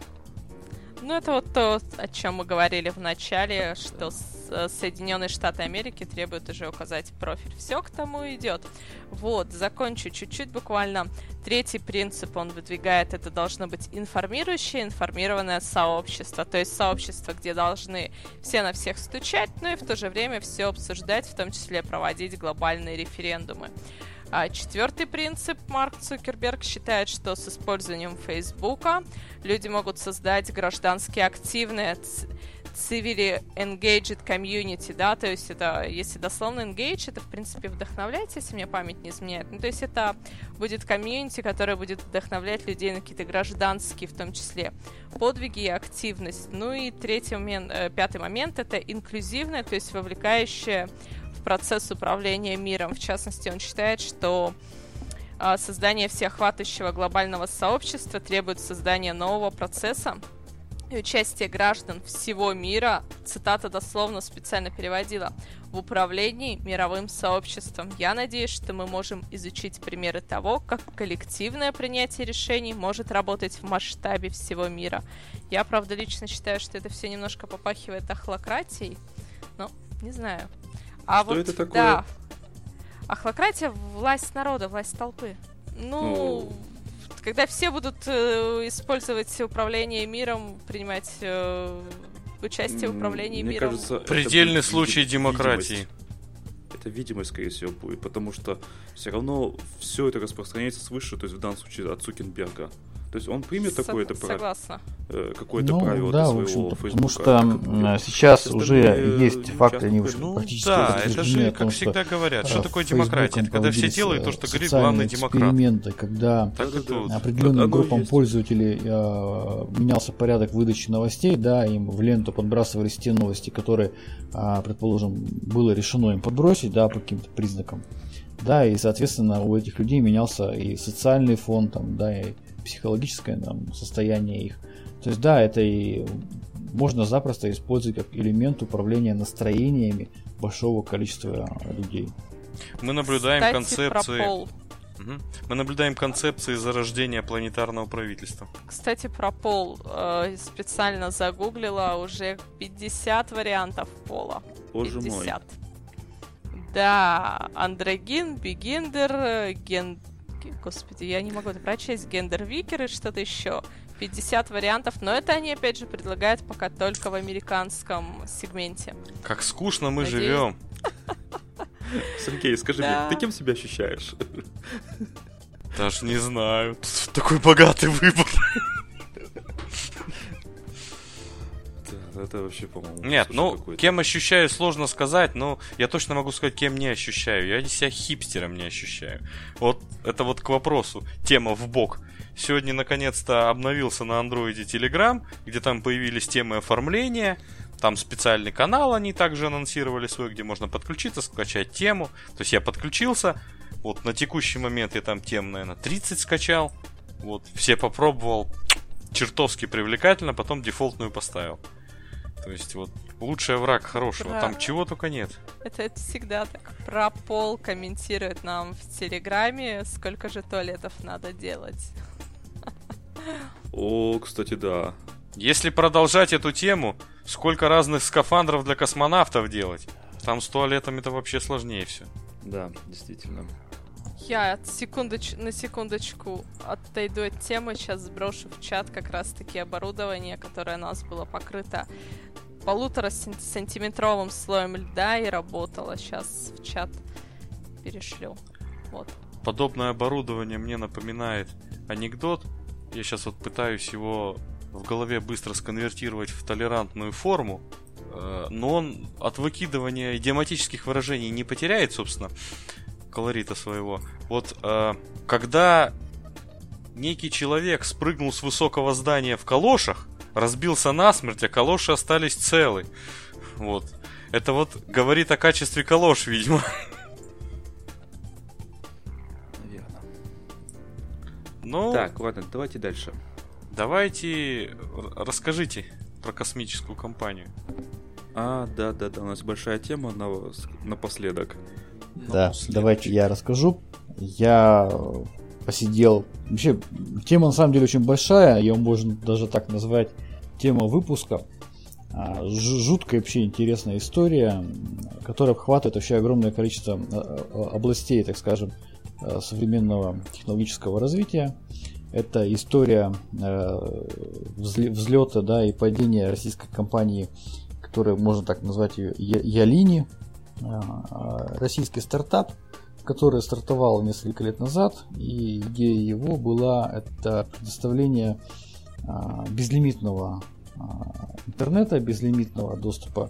Ну, это вот то, о чем мы говорили в начале, что э, Соединенные Штаты Америки требуют уже указать профиль. Все к тому идет. Вот, закончу чуть-чуть буквально. Третий принцип он выдвигает, это должно быть информирующее, информированное сообщество. То есть сообщество, где должны все на всех стучать, но и в то же время все обсуждать, в том числе проводить глобальные референдумы. А четвертый принцип Марк Цукерберг считает, что с использованием Фейсбука люди могут создать граждански активное ц- civily engaged community, да, то есть это, если дословно engage, это, в принципе, вдохновлять, если мне память не изменяет. Ну, то есть это будет комьюнити, которое будет вдохновлять людей на какие-то гражданские, в том числе, подвиги и активность. Ну и третий момент, э, пятый момент, это инклюзивное, то есть вовлекающее процесс управления миром. В частности, он считает, что а, создание всеохватывающего глобального сообщества требует создания нового процесса и участия граждан всего мира, цитата дословно специально переводила, в управлении мировым сообществом. Я надеюсь, что мы можем изучить примеры того, как коллективное принятие решений может работать в масштабе всего мира. Я, правда, лично считаю, что это все немножко попахивает охлократией, но не знаю. А Что вот, это такое? Да. Охлократия – власть народа, власть толпы. Ну, Ну. когда все будут э, использовать управление миром, принимать э, участие в управлении Мне миром. кажется, Предельный случай видимость. демократии. Это видимость, скорее всего, будет, потому что все равно все это распространяется свыше, то есть в данном случае от Цукенберга. То есть он примет Сог- такое-то Согласна. э, какое-то ну, правило да, для в своего Фейсбука. потому что будет? сейчас уже остальные есть факты, они уже Ну практически да, это же, как всегда говорят, что э, такое демократия? Это когда все делают то, э, что говорит главный демократ. эксперименты, когда определенным группам пользователей э, менялся порядок выдачи новостей, да, им в ленту подбрасывались те новости, которые, предположим, было решено им подбросить, да, по каким-то признакам. Да, и, соответственно, у этих людей менялся и социальный фон, там, да, и психологическое там, состояние их. То есть, да, это и можно запросто использовать как элемент управления настроениями большого количества людей. Мы наблюдаем Кстати, концепции... Мы наблюдаем концепции зарождения планетарного правительства. Кстати, про пол. Э, специально загуглила уже 50 вариантов пола. Боже мой. 50. Да, андрогин, бигендер, э, ген... Господи, я не могу это прочесть. Genderqueer и что-то еще. 50 вариантов, но это они, опять же, предлагают пока только в американском сегменте. Как скучно мы Надеюсь. живем. Сергей, скажи Да. мне, ты кем себя ощущаешь? Даже не знаю. Тут такой богатый выбор. это вообще, по-моему... Нет, ну, кем ощущаю, сложно сказать, но я точно могу сказать, кем не ощущаю. Я себя хипстером не ощущаю. Вот это вот к вопросу. Тема в бок. Сегодня, наконец-то, обновился на андроиде Telegram, где там появились темы оформления, там специальный канал они также анонсировали свой, где можно подключиться, скачать тему. То есть я подключился, вот на текущий момент я там тем, наверное, 30 скачал. Вот, все попробовал, чертовски привлекательно, потом дефолтную поставил. То есть вот лучший враг хорошего, Про... там чего только нет. Это, это всегда так. Про пол комментирует нам в Телеграме, сколько же туалетов надо делать. О, кстати, да. Если продолжать эту тему, сколько разных скафандров для космонавтов делать? Там с туалетами-то вообще сложнее все. Да, действительно. Я секундоч... на секундочку отойду от темы, сейчас сброшу в чат как раз-таки оборудование, которое у нас было покрыто полутора сантиметровым слоем льда и работало. Сейчас в чат перешлю. Вот. Подобное оборудование мне напоминает анекдот. Я сейчас вот пытаюсь его в голове быстро сконвертировать в толерантную форму, э, но он от выкидывания идиоматических выражений не потеряет, собственно, колорита своего. Вот э, когда некий человек спрыгнул с высокого здания в калошах, разбился насмерть, а калоши остались целы. Вот. Это вот говорит о качестве калош, видимо. Наверное. Ну... Так, ладно, давайте дальше. Давайте расскажите про космическую компанию. А, да, да, да, у нас большая тема на, напоследок. Да, давайте я расскажу. Я посидел. Вообще, тема на самом деле очень большая, ее можно даже так назвать тема выпуска. А, жуткая вообще интересная история, которая обхватывает вообще огромное количество а, а, областей, так скажем, современного технологического развития. Это история взлета да, и падения российской компании, которая можно так назвать ее Ялини, а, российский стартап, который стартовал несколько лет назад, и идея его была это предоставление а, безлимитного а, интернета, безлимитного доступа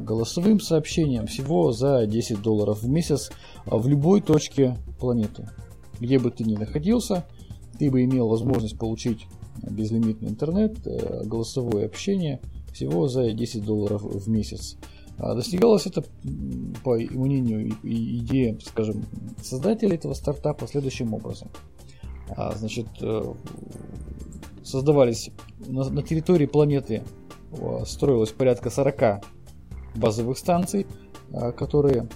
голосовым сообщениям всего за 10 долларов в месяц в любой точке планеты. Где бы ты ни находился, ты бы имел возможность получить безлимитный интернет, э, голосовое общение всего за 10 долларов в месяц. А достигалось это, по мнению и идеям, скажем, создателей этого стартапа следующим образом. А, значит, э, создавались на, территории планеты строилось порядка 40 базовых станций, а, которые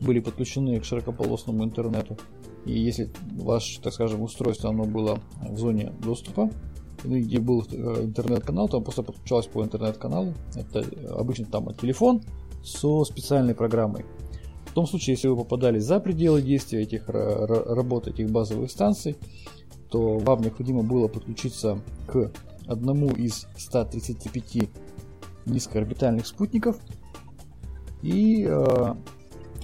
были подключены к широкополосному интернету. И если ваше, так скажем, устройство оно было в зоне доступа, где был э, интернет-канал, там просто подключалось по интернет-каналу. Это обычно там телефон со специальной программой. В том случае, если вы попадали за пределы действия этих работ этих базовых станций, то вам необходимо было подключиться к одному из 135 низкоорбитальных спутников и э,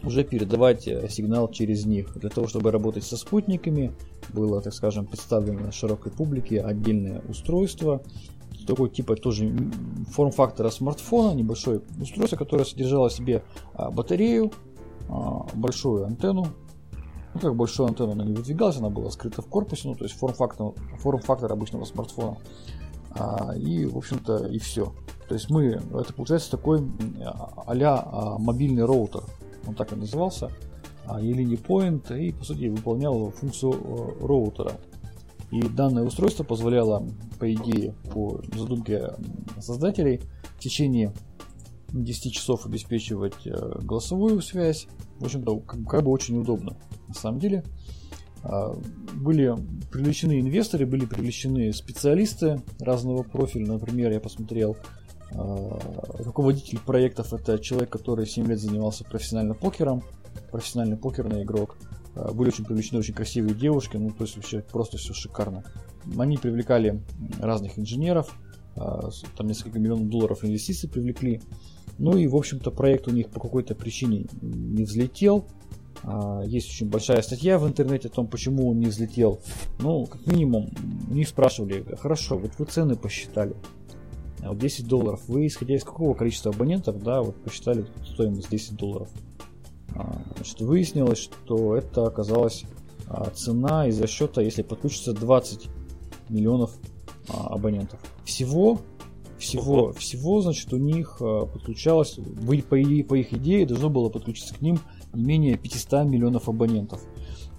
уже передавать э, сигнал через них. Для того, чтобы работать со спутниками, было, так скажем, представлено широкой публике отдельное устройство, такой типа тоже форм-фактора смартфона, небольшое устройство, которое содержало в себе а, батарею, а, большую антенну. Ну, как большую антенну она не выдвигалась, она была скрыта в корпусе, ну, то есть форм-фактор, форм-фактор обычного смартфона. А, и, в общем-то, и все. То есть мы, это получается такой а-ля мобильный роутер, он так и назывался, E-Line Point, и, по сути, выполнял функцию э, роутера. И данное устройство позволяло, по идее, по задумке создателей, в течение 10 часов обеспечивать э, голосовую связь. В общем-то, как бы очень удобно. На самом деле, а, были привлечены инвесторы, были привлечены специалисты разного профиля. Например, я посмотрел, а, руководитель проектов это человек, который 7 лет занимался профессионально покером, профессиональный покерный игрок. А, были очень привлечены очень красивые девушки, ну то есть вообще просто все шикарно. Они привлекали разных инженеров, а, там несколько миллионов долларов инвестиций привлекли. Ну и, в общем-то, проект у них по какой-то причине не взлетел. А, есть очень большая статья в интернете о том, почему он не взлетел. Ну, как минимум, у них спрашивали, хорошо, вот вы цены посчитали. А вот 10 долларов. Вы, исходя из какого количества абонентов, да, вот посчитали стоимость 10 долларов. А, значит, выяснилось, что это оказалась а, цена из расчета, если подключится 20 миллионов абонентов. Всего, всего, всего, значит, у них подключалось, по, по их идее, должно было подключиться к ним не менее 500 миллионов абонентов.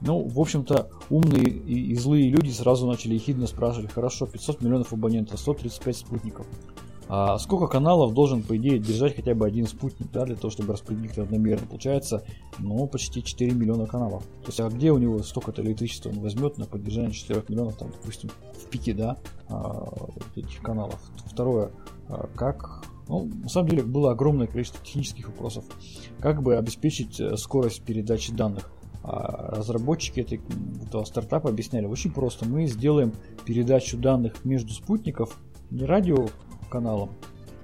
Ну, в общем-то, умные и, и злые люди сразу начали ехидно спрашивать, хорошо, 500 миллионов абонентов, 135 спутников. А сколько каналов должен, по идее, держать хотя бы один спутник, да, для того, чтобы распределить равномерно? Получается, ну, почти 4 миллиона каналов. То есть, а где у него столько-то электричества он возьмет на поддержание 4 миллионов, там, допустим, в пике, да, а, этих каналов? Второе, а, как... Ну, на самом деле, было огромное количество технических вопросов. Как бы обеспечить э, скорость передачи данных? А разработчики этого стартапа объясняли очень просто. Мы сделаем передачу данных между спутников не радиоканалом,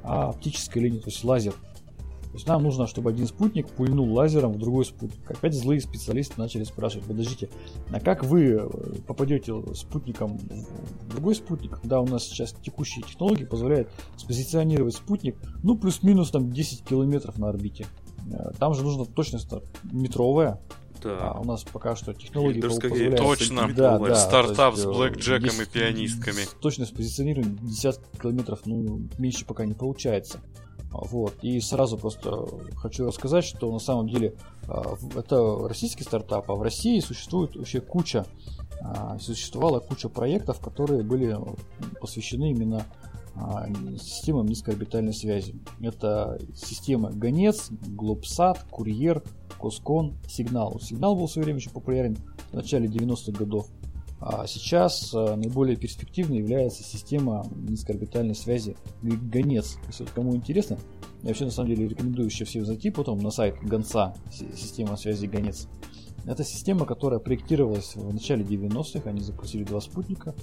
а оптической линией, то есть лазер. То есть нам нужно, чтобы один спутник пульнул лазером в другой спутник. Опять злые специалисты начали спрашивать, подождите, а как вы э, попадете спутником в другой спутник, когда у нас сейчас текущие технологии позволяют спозиционировать спутник, ну, плюс-минус там 10 километров на орбите. Э, Там же нужна точность там, метровая, а Да. у нас пока что технологии Или даже позволяют. Точно. Да, да, Стартап есть, с э, блэкджеком и пианистками. Точность позиционирования десятки километров, ну, меньше пока не получается. Вот. И сразу просто хочу рассказать, что на самом деле в- это российский стартап, а в России существует вообще куча, а, существовала куча проектов, которые были посвящены именно системам низкоорбитальной связи. Это система Гонец, Глобсат, Курьер, Коскон, Сигнал. Сигнал был в свое время очень популярен в начале 90-х годов. А сейчас а, наиболее перспективной является система низкоорбитальной связи Гонец. Если вот кому интересно, я вообще на самом деле рекомендую еще всем зайти потом на сайт Гонца, си- система связи Гонец. Это система, которая проектировалась в начале 90-х, они запустили два спутника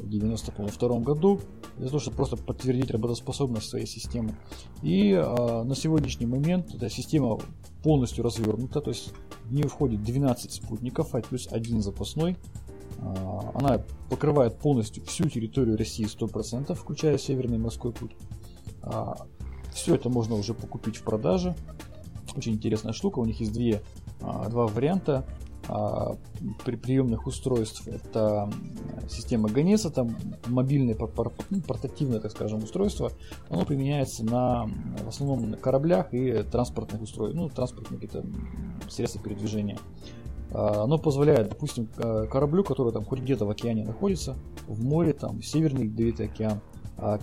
в 92 году, для того, чтобы просто подтвердить работоспособность своей системы. И а, на сегодняшний момент эта система полностью развернута, то есть в нее входит 12 спутников, а плюс один запасной. А, Она покрывает полностью всю территорию России 100%, включая Северный морской путь. Все это можно уже покупить в продаже. Очень интересная штука. У них есть две, а, два варианта а, при приемных устройств. Это м, система Гонец, это мобильное ну, портативное, так скажем, устройство. Оно применяется на, в основном на кораблях и транспортных устройствах, ну, транспортные какие-то средства передвижения. А, Оно позволяет, допустим, к- кораблю, который там хоть где-то в океане находится, в море, там, Северный Ледовитый океан, а,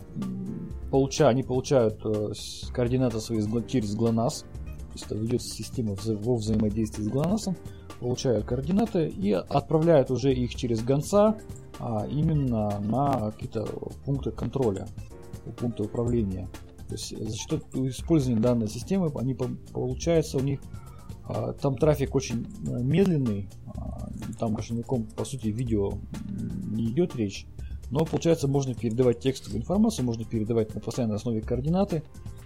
получа, они получают э, координаты свои через ГЛОНАСС, то есть это ведется система во взаимодействии с ГЛОНАССом, получают координаты и отправляют уже их через гонца а, именно на какие-то пункты контроля, пункты управления. То есть за счет использования данной системы они по- получается у них а, там трафик очень э, медленный, а, там конечно никаком по сути видео не идет речь, но получается можно передавать текстовую информацию, можно передавать на постоянной основе координаты.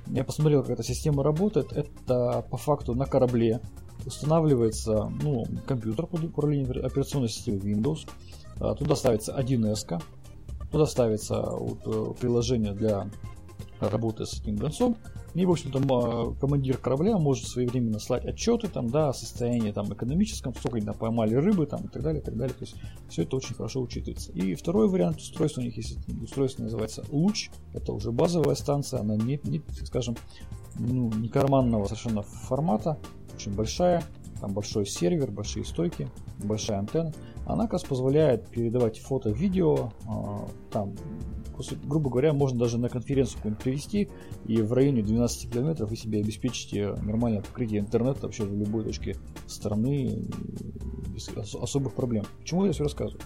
Я посмотрел, как эта система работает. Это по факту на корабле устанавливается ну, компьютер под управлением операционной системы Windows. А, Туда ставится 1С, туда ставится вот, э, приложение для работы с этим гонцом. И, в общем-то, командир корабля может своевременно слать отчеты там, да, о состоянии там, экономическом, сколько они поймали рыбы там, и так далее, и так далее. То есть все это очень хорошо учитывается. И второй вариант устройства у них есть, устройство называется Луч. Это уже базовая станция, она не, не скажем, ну, не карманного совершенно формата, очень большая, там большой сервер, большие стойки, большая антенна. Она как раз позволяет передавать фото, видео, а, там, грубо говоря, можно даже на конференцию какую-нибудь привести, и в районе 12 километров вы себе обеспечите нормальное покрытие интернета вообще в любой точке страны без ос- особых проблем. Почему я все рассказываю?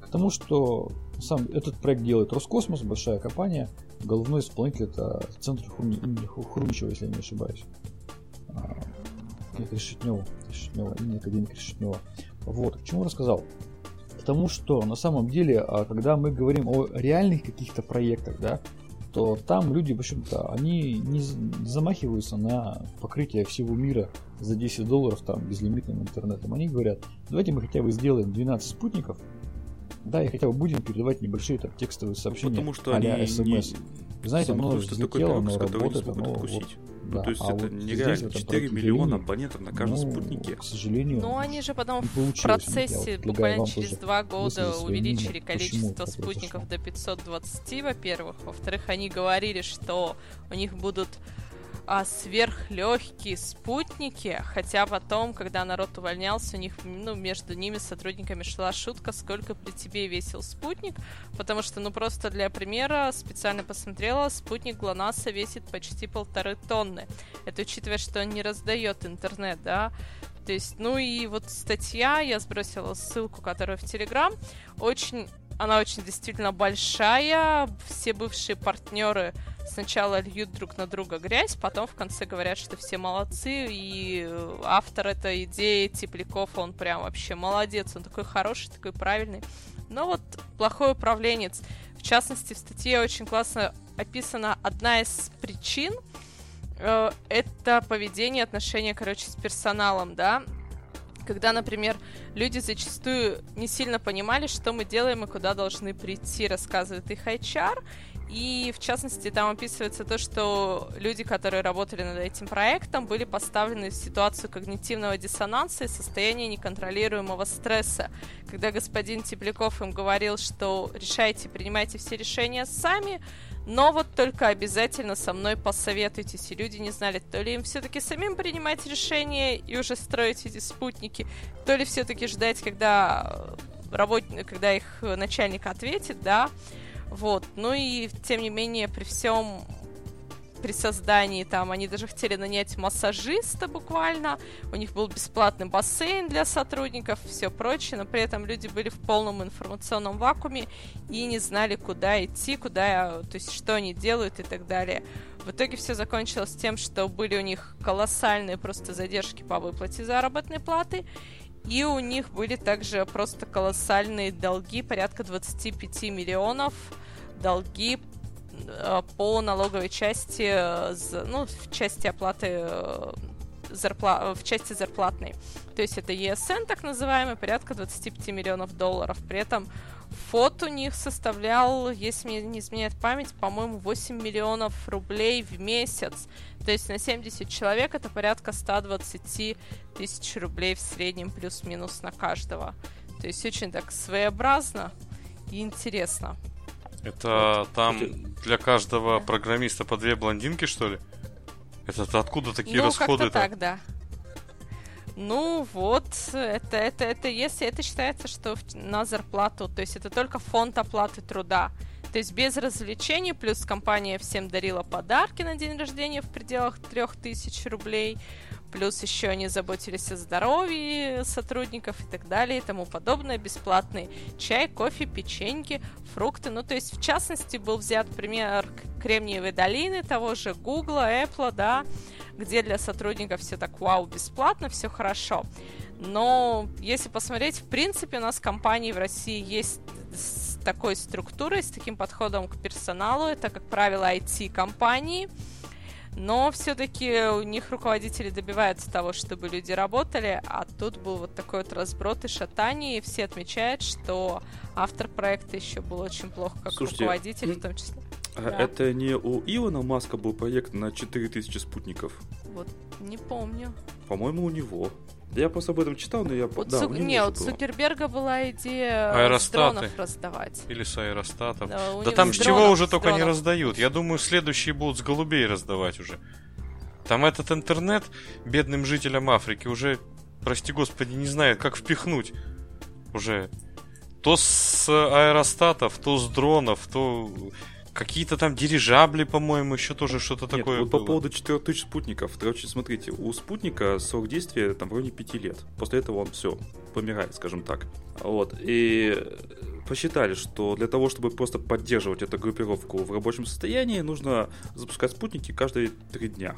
К тому, что сам этот проект делает Роскосмос, большая компания, головной исполнитель это центр Хруничева, если я не ошибаюсь. А, Нет, Решетнева, Решетнева, имя академика Решетнева. Вот, к чему рассказал? К тому, что на самом деле, а, когда мы говорим о реальных каких-то проектах, да, то там люди, в общем-то, они не не замахиваются на покрытие всего мира за 10 долларов там безлимитным интернетом. Они говорят, давайте мы хотя бы сделаем 12 спутников, да, и хотя бы будем передавать небольшие там текстовые сообщения Потому что а-ля они SMS. Знаете, Самое оно главное, что такой взлетело, оно не работает, оно откусить. вот, Ну, да. то есть А это вот нереально. в этом 4 проекте миллиона абонентов на каждом ну, спутнике. К сожалению, Ну, они же потом в процессе буквально через два года увеличили почему количество спутников до 520, во-первых. Во-вторых, они говорили, что у них будут а, сверхлегкие спутники, хотя потом, когда народ увольнялся, у них, ну, между ними, сотрудниками, шла шутка, сколько при тебе весил спутник, потому что, ну, просто для примера, специально посмотрела, спутник ГЛОНАССа весит почти полторы тонны. Это учитывая, что он не раздает интернет, да, то есть, ну и вот статья, я сбросила ссылку, которая в Телеграм, очень, она очень действительно большая, все бывшие партнеры сначала льют друг на друга грязь, потом в конце говорят, что все молодцы, и автор этой идеи Тепляков, он прям вообще молодец, он такой хороший, такой правильный. Но вот плохой управленец. В частности, в статье очень классно описана одна из причин, э, это поведение, отношения, короче, с персоналом, да, когда, например, люди зачастую не сильно понимали, что мы делаем и куда должны прийти, рассказывает их HR, и, в частности, там описывается то, что люди, которые работали над этим проектом, были поставлены в ситуацию когнитивного диссонанса и состояния неконтролируемого стресса. Когда господин Тепляков им говорил, что решайте, принимайте все решения сами, но вот только обязательно со мной посоветуйтесь. И люди не знали, то ли им все-таки самим принимать решения и уже строить эти спутники, то ли все-таки ждать, когда, работ... когда их начальник ответит, да, вот. Ну и, тем не менее, при всем при создании там они даже хотели нанять массажиста буквально, у них был бесплатный бассейн для сотрудников, все прочее, но при этом люди были в полном информационном вакууме и не знали, куда идти, куда, то есть что они делают и так далее. В итоге все закончилось тем, что были у них колоссальные просто задержки по выплате заработной платы, и у них были также просто колоссальные долги, порядка 25 миллионов долги по налоговой части, ну, в части оплаты зарпла... в части зарплатной. То есть это ESN, так называемый, порядка 25 миллионов долларов. При этом фот у них составлял, если мне не изменяет память, по-моему, 8 миллионов рублей в месяц. То есть на 70 человек это порядка 120 тысяч рублей в среднем плюс-минус на каждого. То есть очень так своеобразно и интересно. Это там для каждого программиста по две блондинки, что ли? Это откуда такие ну, расходы? Ну, так, да. Ну вот, это, это, это, если это считается, что на зарплату, то есть это только фонд оплаты труда. То есть без развлечений, плюс компания всем дарила подарки на день рождения в пределах 3000 рублей, плюс еще они заботились о здоровье сотрудников и так далее и тому подобное, бесплатный чай, кофе, печеньки, фрукты. Ну, то есть, в частности, был взят пример Кремниевой долины, того же Гугла, Apple, да, где для сотрудников все так вау, бесплатно, все хорошо. Но если посмотреть, в принципе, у нас компании в России есть с такой структурой, с таким подходом к персоналу. Это, как правило, IT-компании. Но все-таки у них руководители добиваются того, чтобы люди работали, а тут был вот такой вот разброд и шатание, и все отмечают, что автор проекта еще был очень плохо как Слушайте, руководитель в том числе. А да. Это не у Илона Маска был проект на 4000 спутников? Вот, не помню. По-моему, у него. Я просто об этом читал, но я... Вот да, Цу... Не, у Цукерберга была идея Аэростаты. дронов раздавать. Или с аэростатом. Да, да там с чего уже только не раздают. Я думаю, следующие будут с голубей раздавать уже. Там этот интернет бедным жителям Африки уже, прости господи, не знает, как впихнуть. Уже то с аэростатов, то с дронов, то какие-то там дирижабли, по-моему, еще тоже что-то Нет, такое вот было. по поводу 4000 спутников. Короче, смотрите, у спутника срок действия там вроде 5 лет. После этого он все, помирает, скажем так. Вот, и посчитали, что для того, чтобы просто поддерживать эту группировку в рабочем состоянии, нужно запускать спутники каждые 3 дня.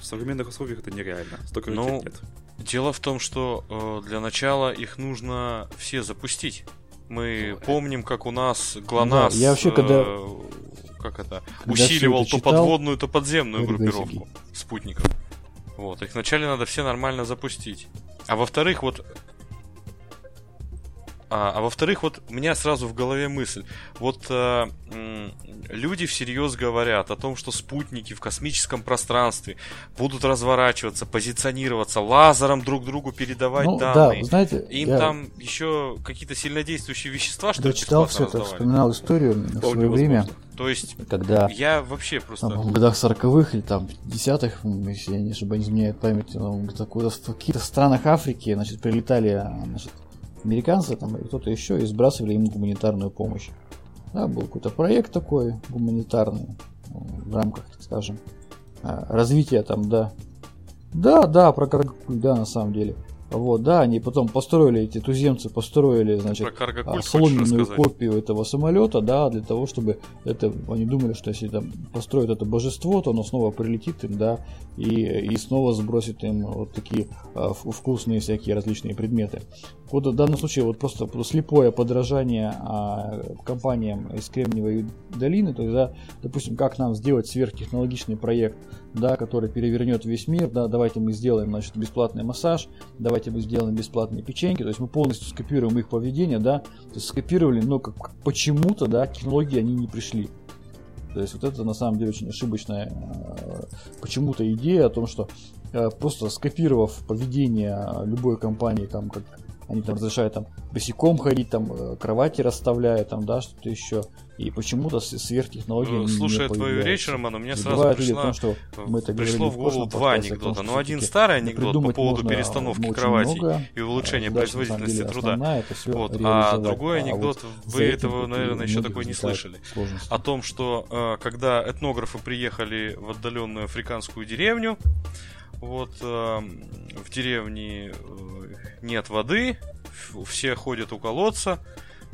В современных условиях это нереально. Столько ну, ракет нет. Дело в том, что э, для начала их нужно все запустить. Мы помним, как у нас ГЛОНАСС, да, я вообще, когда, э, как это, когда усиливал это то читал, подводную, то подземную группировку спутников. Вот, их вначале надо все нормально запустить. А во-вторых, вот А, а во-вторых, вот у меня сразу в голове мысль. Вот э, люди всерьез говорят о том, что спутники в космическом пространстве будут разворачиваться, позиционироваться, лазером друг другу передавать Ну, данные. да, знаете, Им я там еще какие-то сильнодействующие вещества, что ли, бесплатно все это, вспоминал историю в свое время. То есть когда я вообще просто... там, в годах 40-х или там 50-х, если я не ошибаюсь, не изменяет память, в каких-то странах Африки, значит, прилетали значит, американцы там, и кто-то еще и сбрасывали им гуманитарную помощь. Да, был какой-то проект такой гуманитарный в рамках, скажем, а, развития там, да. Да, да, про Каргакуль, да, на самом деле. Вот, да, они потом построили, эти туземцы построили, значит, рассказать? копию этого самолета, да, для того, чтобы это, они думали, что если там построят это божество, то оно снова прилетит им, да, и, и снова сбросит им вот такие а, вкусные всякие различные предметы. Вот в данном случае вот просто слепое подражание а, компаниям из Кремниевой долины, то есть, да, допустим, как нам сделать сверхтехнологичный проект, да, который перевернет весь мир, да, давайте мы сделаем, значит, бесплатный массаж, давайте мы сделаем бесплатные печеньки, то есть мы полностью скопируем их поведение, да, то есть скопировали, но как, почему-то, да, технологии они не пришли. То есть вот это на самом деле очень ошибочная э, почему-то идея о том, что э, просто скопировав поведение любой компании, там как они там разрешают там босиком ходить, там э, кровати расставляют, там, да, что-то еще. И почему-то сверхтехнологии не Э, Слушая твою речь, Роман, у меня сразу о пришла том, что мы это пришло в голову два том, анекдота. что Ну, один старый анекдот по поводу перестановки кровати много, и улучшения а самом производительности деле, труда. Вот. А другой А анекдот, вот вы этого, наверное, еще такой не слышали. сложности. О том, что э, когда этнографы приехали в отдаленную африканскую деревню, вот э, в деревне э, нет воды, все ходят у колодца,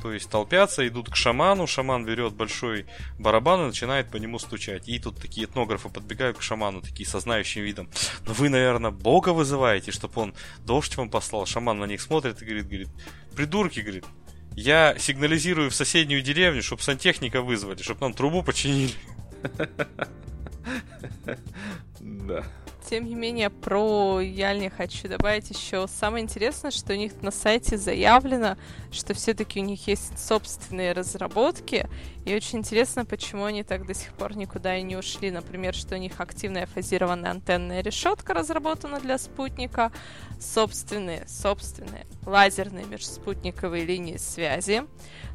то есть толпятся, идут к шаману, шаман берет большой барабан и начинает по нему стучать. И тут такие этнографы подбегают к шаману, такие со знающим видом. Но вы, наверное, Бога вызываете, чтобы он дождь вам послал. Шаман на них смотрит и говорит, говорит, придурки, говорит, я сигнализирую в соседнюю деревню, чтобы сантехника вызвали, чтобы нам трубу починили. Да. Тем не менее, про Яльни хочу добавить еще самое интересное, что у них на сайте заявлено, что все-таки у них есть собственные разработки, и очень интересно, почему они так до сих пор никуда и не ушли. Например, что у них активная фазированная антенная решетка разработана для спутника, собственные, собственные лазерные межспутниковые линии связи,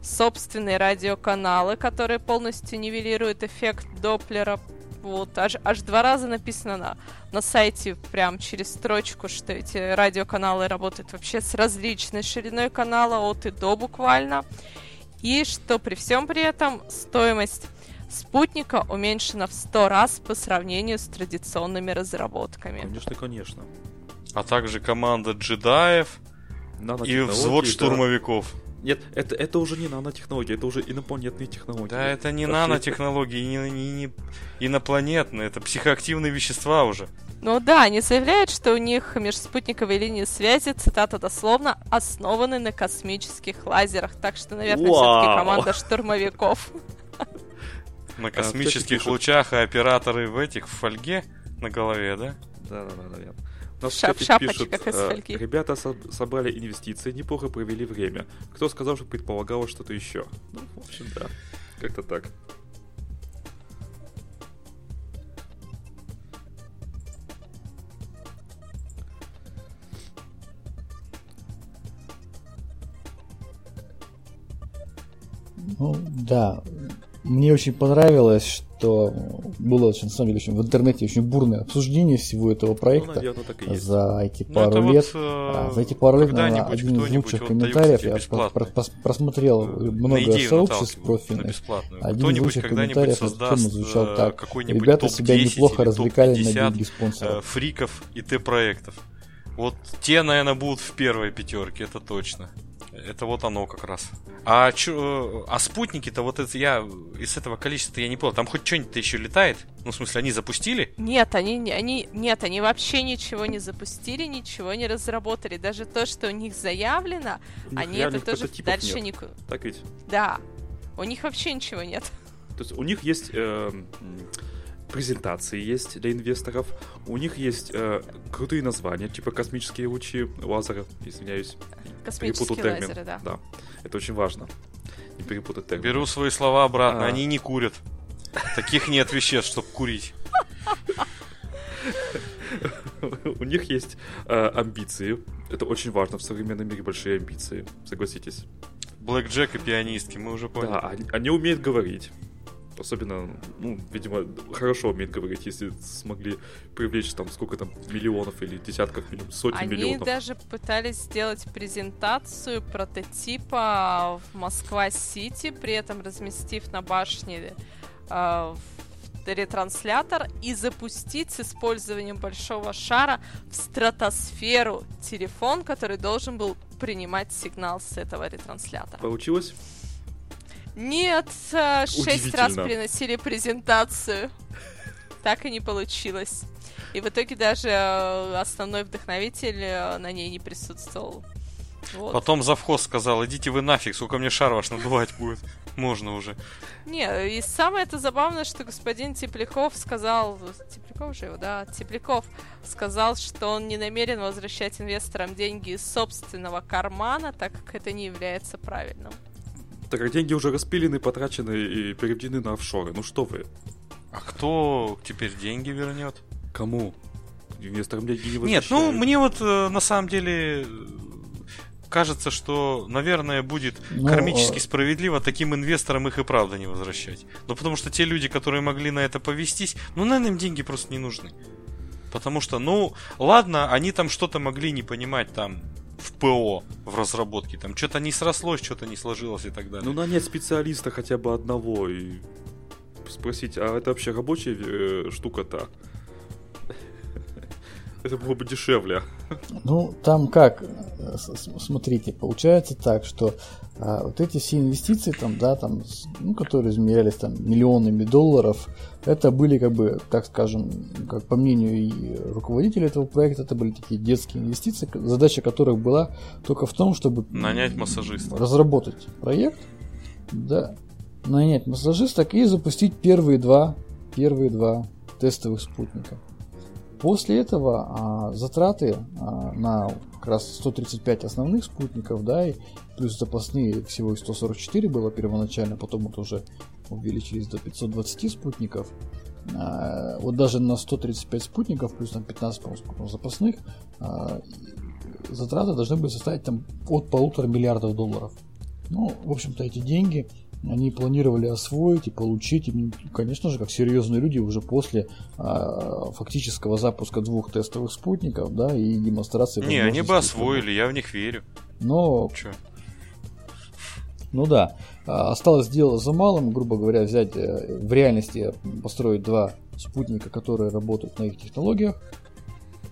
собственные радиоканалы, которые полностью нивелируют эффект Доплера. Вот, аж, аж два раза написано на, на сайте, прям через строчку, что эти радиоканалы работают вообще с различной шириной канала, от и до буквально. И что при всем при этом стоимость спутника уменьшена в 100 раз по сравнению с традиционными разработками. Конечно, конечно. А также команда джедаев и Нанотехнологии, взвод да. Нет, это, это уже не нанотехнологии, это уже инопланетные технологии. Да, это не Вообще, нанотехнологии, не, не- не инопланетные, это психоактивные вещества уже. Ну да, они заявляют, что у них межспутниковые линии связи, цитата дословно, основаны на космических лазерах. Так что, наверное, все-таки команда штурмовиков. На А, космических лучах, и операторы в этих, в фольге на голове, да? Да, да, да, да. Нас в Шап- чате пишут, э. Ребята со- собрали инвестиции, неплохо провели время. Кто сказал, что предполагалось что-то еще? Ну, в общем, да. Как-то так. Ну, да. Мне очень понравилось, что было очень, на самом деле, очень, в интернете очень бурное обсуждение всего этого Ну, проекта наверное, так и есть. за эти Ну, пару вот, лет. э, А, за эти пару лет, наверное, один из лучших вот комментариев. Я про- просмотрел э, много сообществ профильных. Один из лучших комментариев на тему звучал э, так. Ребята себя топ-10 неплохо развлекали на топ-50 деньги спонсоров. фриков и Т-проектов. Вот те, наверное, будут в первой пятерке, это точно. Это вот оно как раз. А, чё, э, а спутники-то вот это я из этого количества я не понял. Там хоть что-нибудь еще летает? Ну, в смысле, они запустили? Нет, они, не- они, нет, они вообще ничего не запустили, ничего не разработали. Даже то, что у них заявлено, У них они это тоже дальше нет. не... Так ведь? Да, у них вообще ничего нет. То есть у них есть э, презентации есть для инвесторов, у них есть э, крутые названия, типа космические лучи лазера, извиняюсь. Космические термин. лазеры, да. Да, это очень важно. Не перепутать термин. Беру свои слова обратно, А. они не курят. Таких нет веществ, чтобы курить. У них есть э, амбиции. Это очень важно в современном мире большие амбиции. Согласитесь. Блэк Джек и пианистки, мы уже поняли. Да, они, они умеют говорить. Особенно, ну, видимо, хорошо умеют говорить, если смогли привлечь там сколько там миллионов или десятков миллионов, сотен Они миллионов. даже пытались сделать презентацию прототипа в Москва-Сити, при этом разместив на башне э, ретранслятор и запустить с использованием большого шара в стратосферу телефон, который должен был принимать сигнал с этого ретранслятора. Получилось? Нет, э, шесть раз приносили презентацию. Так и не получилось. И в итоге даже э, основной вдохновитель э, на ней не присутствовал. Вот. Потом завхоз сказал, идите вы нафиг, сколько мне шар ваш надувать будет. Можно уже. Не, и самое это забавное, что господин Тепляков сказал, Тепляков же его, да, Тепляков сказал, что он не намерен возвращать инвесторам деньги из собственного кармана, так как это не является правильным. Так как деньги уже распилены, потрачены и переведены на офшоры. Ну что вы? А кто теперь деньги вернет? Кому? Инвесторам деньги не Нет, ну возвращают. мне вот э, на самом деле кажется, что, наверное, будет Ну, кармически э, справедливо таким инвесторам их и правда не возвращать. Ну, потому что те люди, которые могли на это повестись, ну, наверное, им деньги просто не нужны. Потому что, ну, ладно, они там что-то могли не понимать там в ПО, в разработке, там что-то не срослось, что-то не сложилось и так далее. Ну нанять специалиста хотя бы одного и спросить, а это вообще рабочая э, штука-то? Это было бы дешевле. Ну, там как, э, смотрите, получается так, что а, вот эти все инвестиции, там, да, там, ну, которые измерялись там миллионами долларов, это были, как бы, так скажем, как по мнению и руководителя этого проекта, это были такие детские инвестиции, задача которых была только в том, чтобы Нанять массажиста. разработать проект, да, нанять массажисток и запустить первые два, первые два тестовых спутника. После этого а, затраты а, на как раз 135 основных спутников, да, и плюс запасные всего и 144 было первоначально, потом это уже увеличились до 520 спутников. А, вот даже на 135 спутников, плюс там 15 по-моему, спутников запасных, а, затраты должны были составить там от полутора миллиардов долларов. Ну, в общем-то, эти деньги они планировали освоить и получить, и, конечно же, как серьезные люди уже после а, фактического запуска двух тестовых спутников, да, и демонстрации. не, они бы освоили, я в них верю. Но, Чё? ну да, а, осталось дело за малым, грубо говоря, взять э, в реальности построить два спутника, которые работают на их технологиях,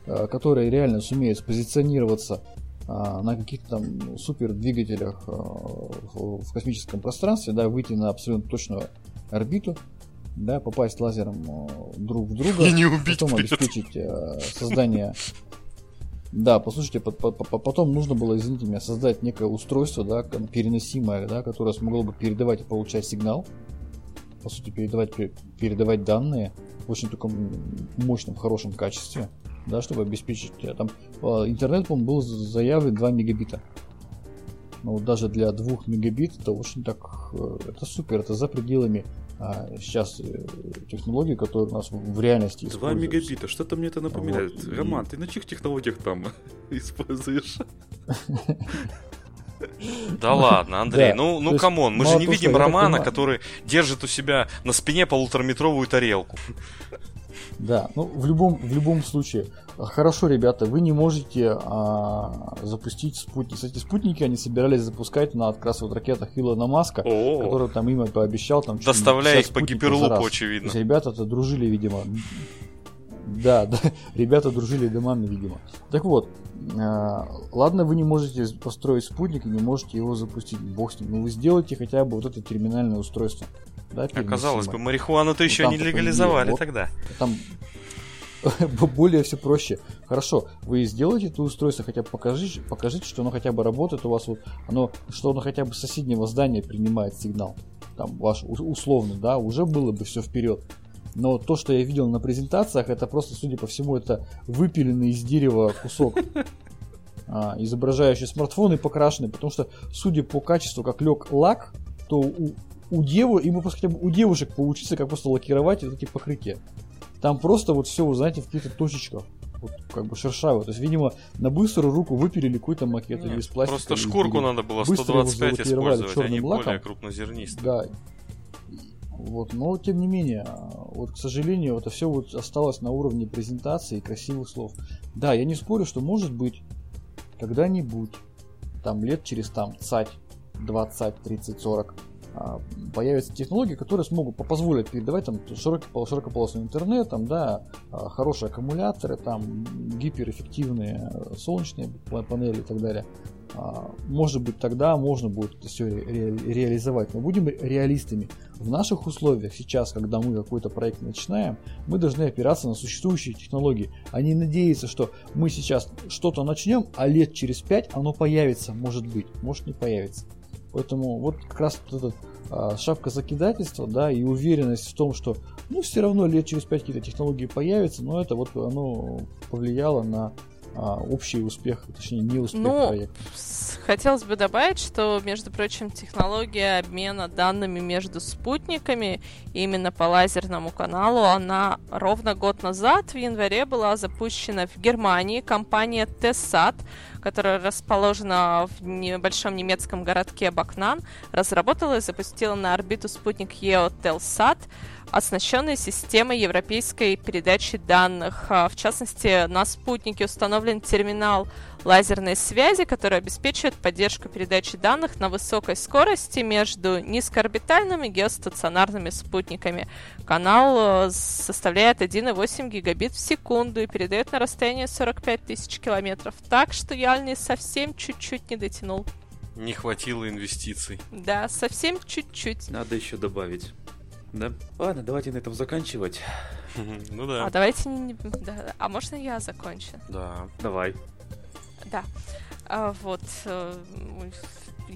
а, которые реально сумеют спозиционироваться на каких-то там супер двигателях а, в космическом пространстве, да, выйти на абсолютно точную орбиту, да, попасть лазером а, друг в друга, И не убить потом этом. обеспечить а, создание да, послушайте, по- по- по- потом нужно было, извините меня, создать некое устройство, да, переносимое, да, которое смогло бы передавать и получать сигнал. По сути, передавать, пе- передавать данные в очень таком мощном, хорошем качестве, да, чтобы обеспечить. э, Там э, интернет, по-моему, был заявлен 2 мегабита. Но вот даже для 2 мегабит это очень так, э, это супер, это за пределами а, сейчас технологий, которые у нас в реальности 2 используются. мегабита, что-то мне это напоминает. Вот, Роман, ты на чьих технологиях там используешь? Да ладно, Андрей, Да, ну, ну есть come on, мы же не видим Романа, который держит у себя на спине полутораметровую тарелку. Да, ну в любом, в любом случае, хорошо, ребята, вы не можете а, запустить спутник. Кстати, спутники они собирались запускать на как раз вот ракетах Илона Маска, который там им пообещал там Доставляя 50 их по Hyperloop у, очевидно. То есть ребята-то дружили, видимо. Да, да, ребята дружили домами, видимо. Так вот, а, ладно, вы не можете построить спутник и не можете его запустить, бог с ним. Но вы сделайте хотя бы вот это терминальное устройство. Да, Оказалось бы, переносимое. марихуану-то еще там не легализовали вот. тогда. Там более все проще. Хорошо, вы сделаете это устройство, хотя бы покажите, покажите, что оно хотя бы работает у вас, вот, оно, что оно хотя бы с соседнего здания принимает сигнал. Там ваш у- условный, да, уже было бы все вперед. Но то, что я видел на презентациях, это просто, судя по всему, это выпиленный из дерева кусок. а, изображающие смартфоны покрашены, потому что, судя по качеству, как лег лак, то у, у деву, ему просто хотя бы у девушек поучиться, как просто лакировать вот эти покрытия. Там просто вот все, вы знаете, в каких-то точечках. Вот как бы шершавое. То есть, видимо, на быструю руку выпилили какой-то макет Нет, или из пластика. Просто шкурку или надо было быстро его 125 залакировали использовать, они более лаком. крупнозернистые. Да. Вот, но тем не менее, вот, к сожалению, это все вот осталось на уровне презентации и красивых слов. Да, я не спорю, что может быть когда-нибудь, там лет через там цать, 20, 30, 40, а, появятся технологии, которые смогут по- позволить передавать там широкий, пол- широкополосный интернет, там, да, а, хорошие аккумуляторы, там, гиперэффективные э, солнечные па- панели и так далее. А, Может быть, тогда можно будет это все реализовать. Но будем реалистами. В наших условиях сейчас, когда мы какой-то проект начинаем, мы должны опираться на существующие технологии, а не надеяться, что мы сейчас что-то начнем, а лет через пять оно появится, может быть, может не появится. Поэтому вот как раз вот эта а, шапка закидательства, да, и уверенность в том, что ну все равно лет через пять какие-то технологии появятся, но это вот оно повлияло на а, общий успех, точнее не успех Ну, проекта. Хотелось бы добавить, что, между прочим, технология обмена данными между спутниками именно по лазерному каналу, она ровно год назад, в январе, была запущена в Германии. Компания TESSAT, которая расположена в небольшом немецком городке Бакнан, разработала и запустила на орбиту спутник EOTELSAT, оснащенный системой европейской передачи данных. А, В частности, на спутнике установлен терминал лазерной связи, который обеспечивает поддержку передачи данных на высокой скорости между низкоорбитальными и геостационарными спутниками. Канал э, составляет 1,8 гигабит в секунду и передает на расстояние 45 тысяч километров. Так что Яльни совсем чуть-чуть не дотянул. Не хватило инвестиций. Да, совсем чуть-чуть. Надо еще добавить. Да? Ладно, давайте на этом заканчивать. Ну А да. давайте не... да, а можно я закончу? Да. Давай. Да. А, вот.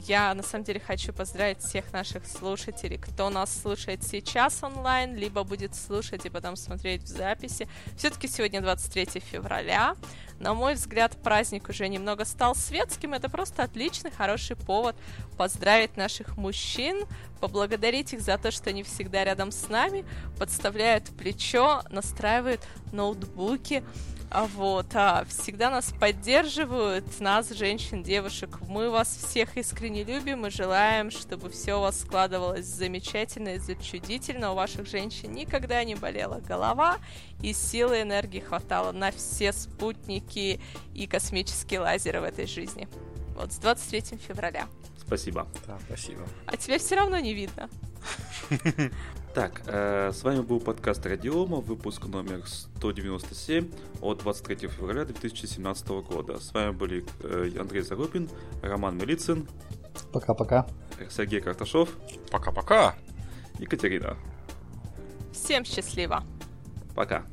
Я на самом деле хочу поздравить всех наших слушателей, кто нас слушает сейчас онлайн, либо будет слушать и потом смотреть в записи. Все-таки сегодня 23 февраля. На мой взгляд, праздник уже немного стал светским. Это просто отличный, хороший повод поздравить наших мужчин, поблагодарить их за то, что они всегда рядом с нами, подставляют плечо, настраивают ноутбуки, вот, а, всегда нас поддерживают, нас, женщин, девушек. Мы вас всех искренне любим и желаем, чтобы все у вас складывалось замечательно и зачудительно. У ваших женщин никогда не болела голова, и силы и энергии хватало на все спутники и космические лазеры в этой жизни. Вот с 23 февраля. Спасибо. Да, спасибо. А тебя все равно не видно. Так, э, с вами был подкаст Радиома, выпуск номер 197 от 23 февраля 2017 года. С вами были э, Андрей Зарубин, Роман Милицын, Пока-пока. Сергей Карташов, Пока-пока. Екатерина. Всем счастливо! Пока.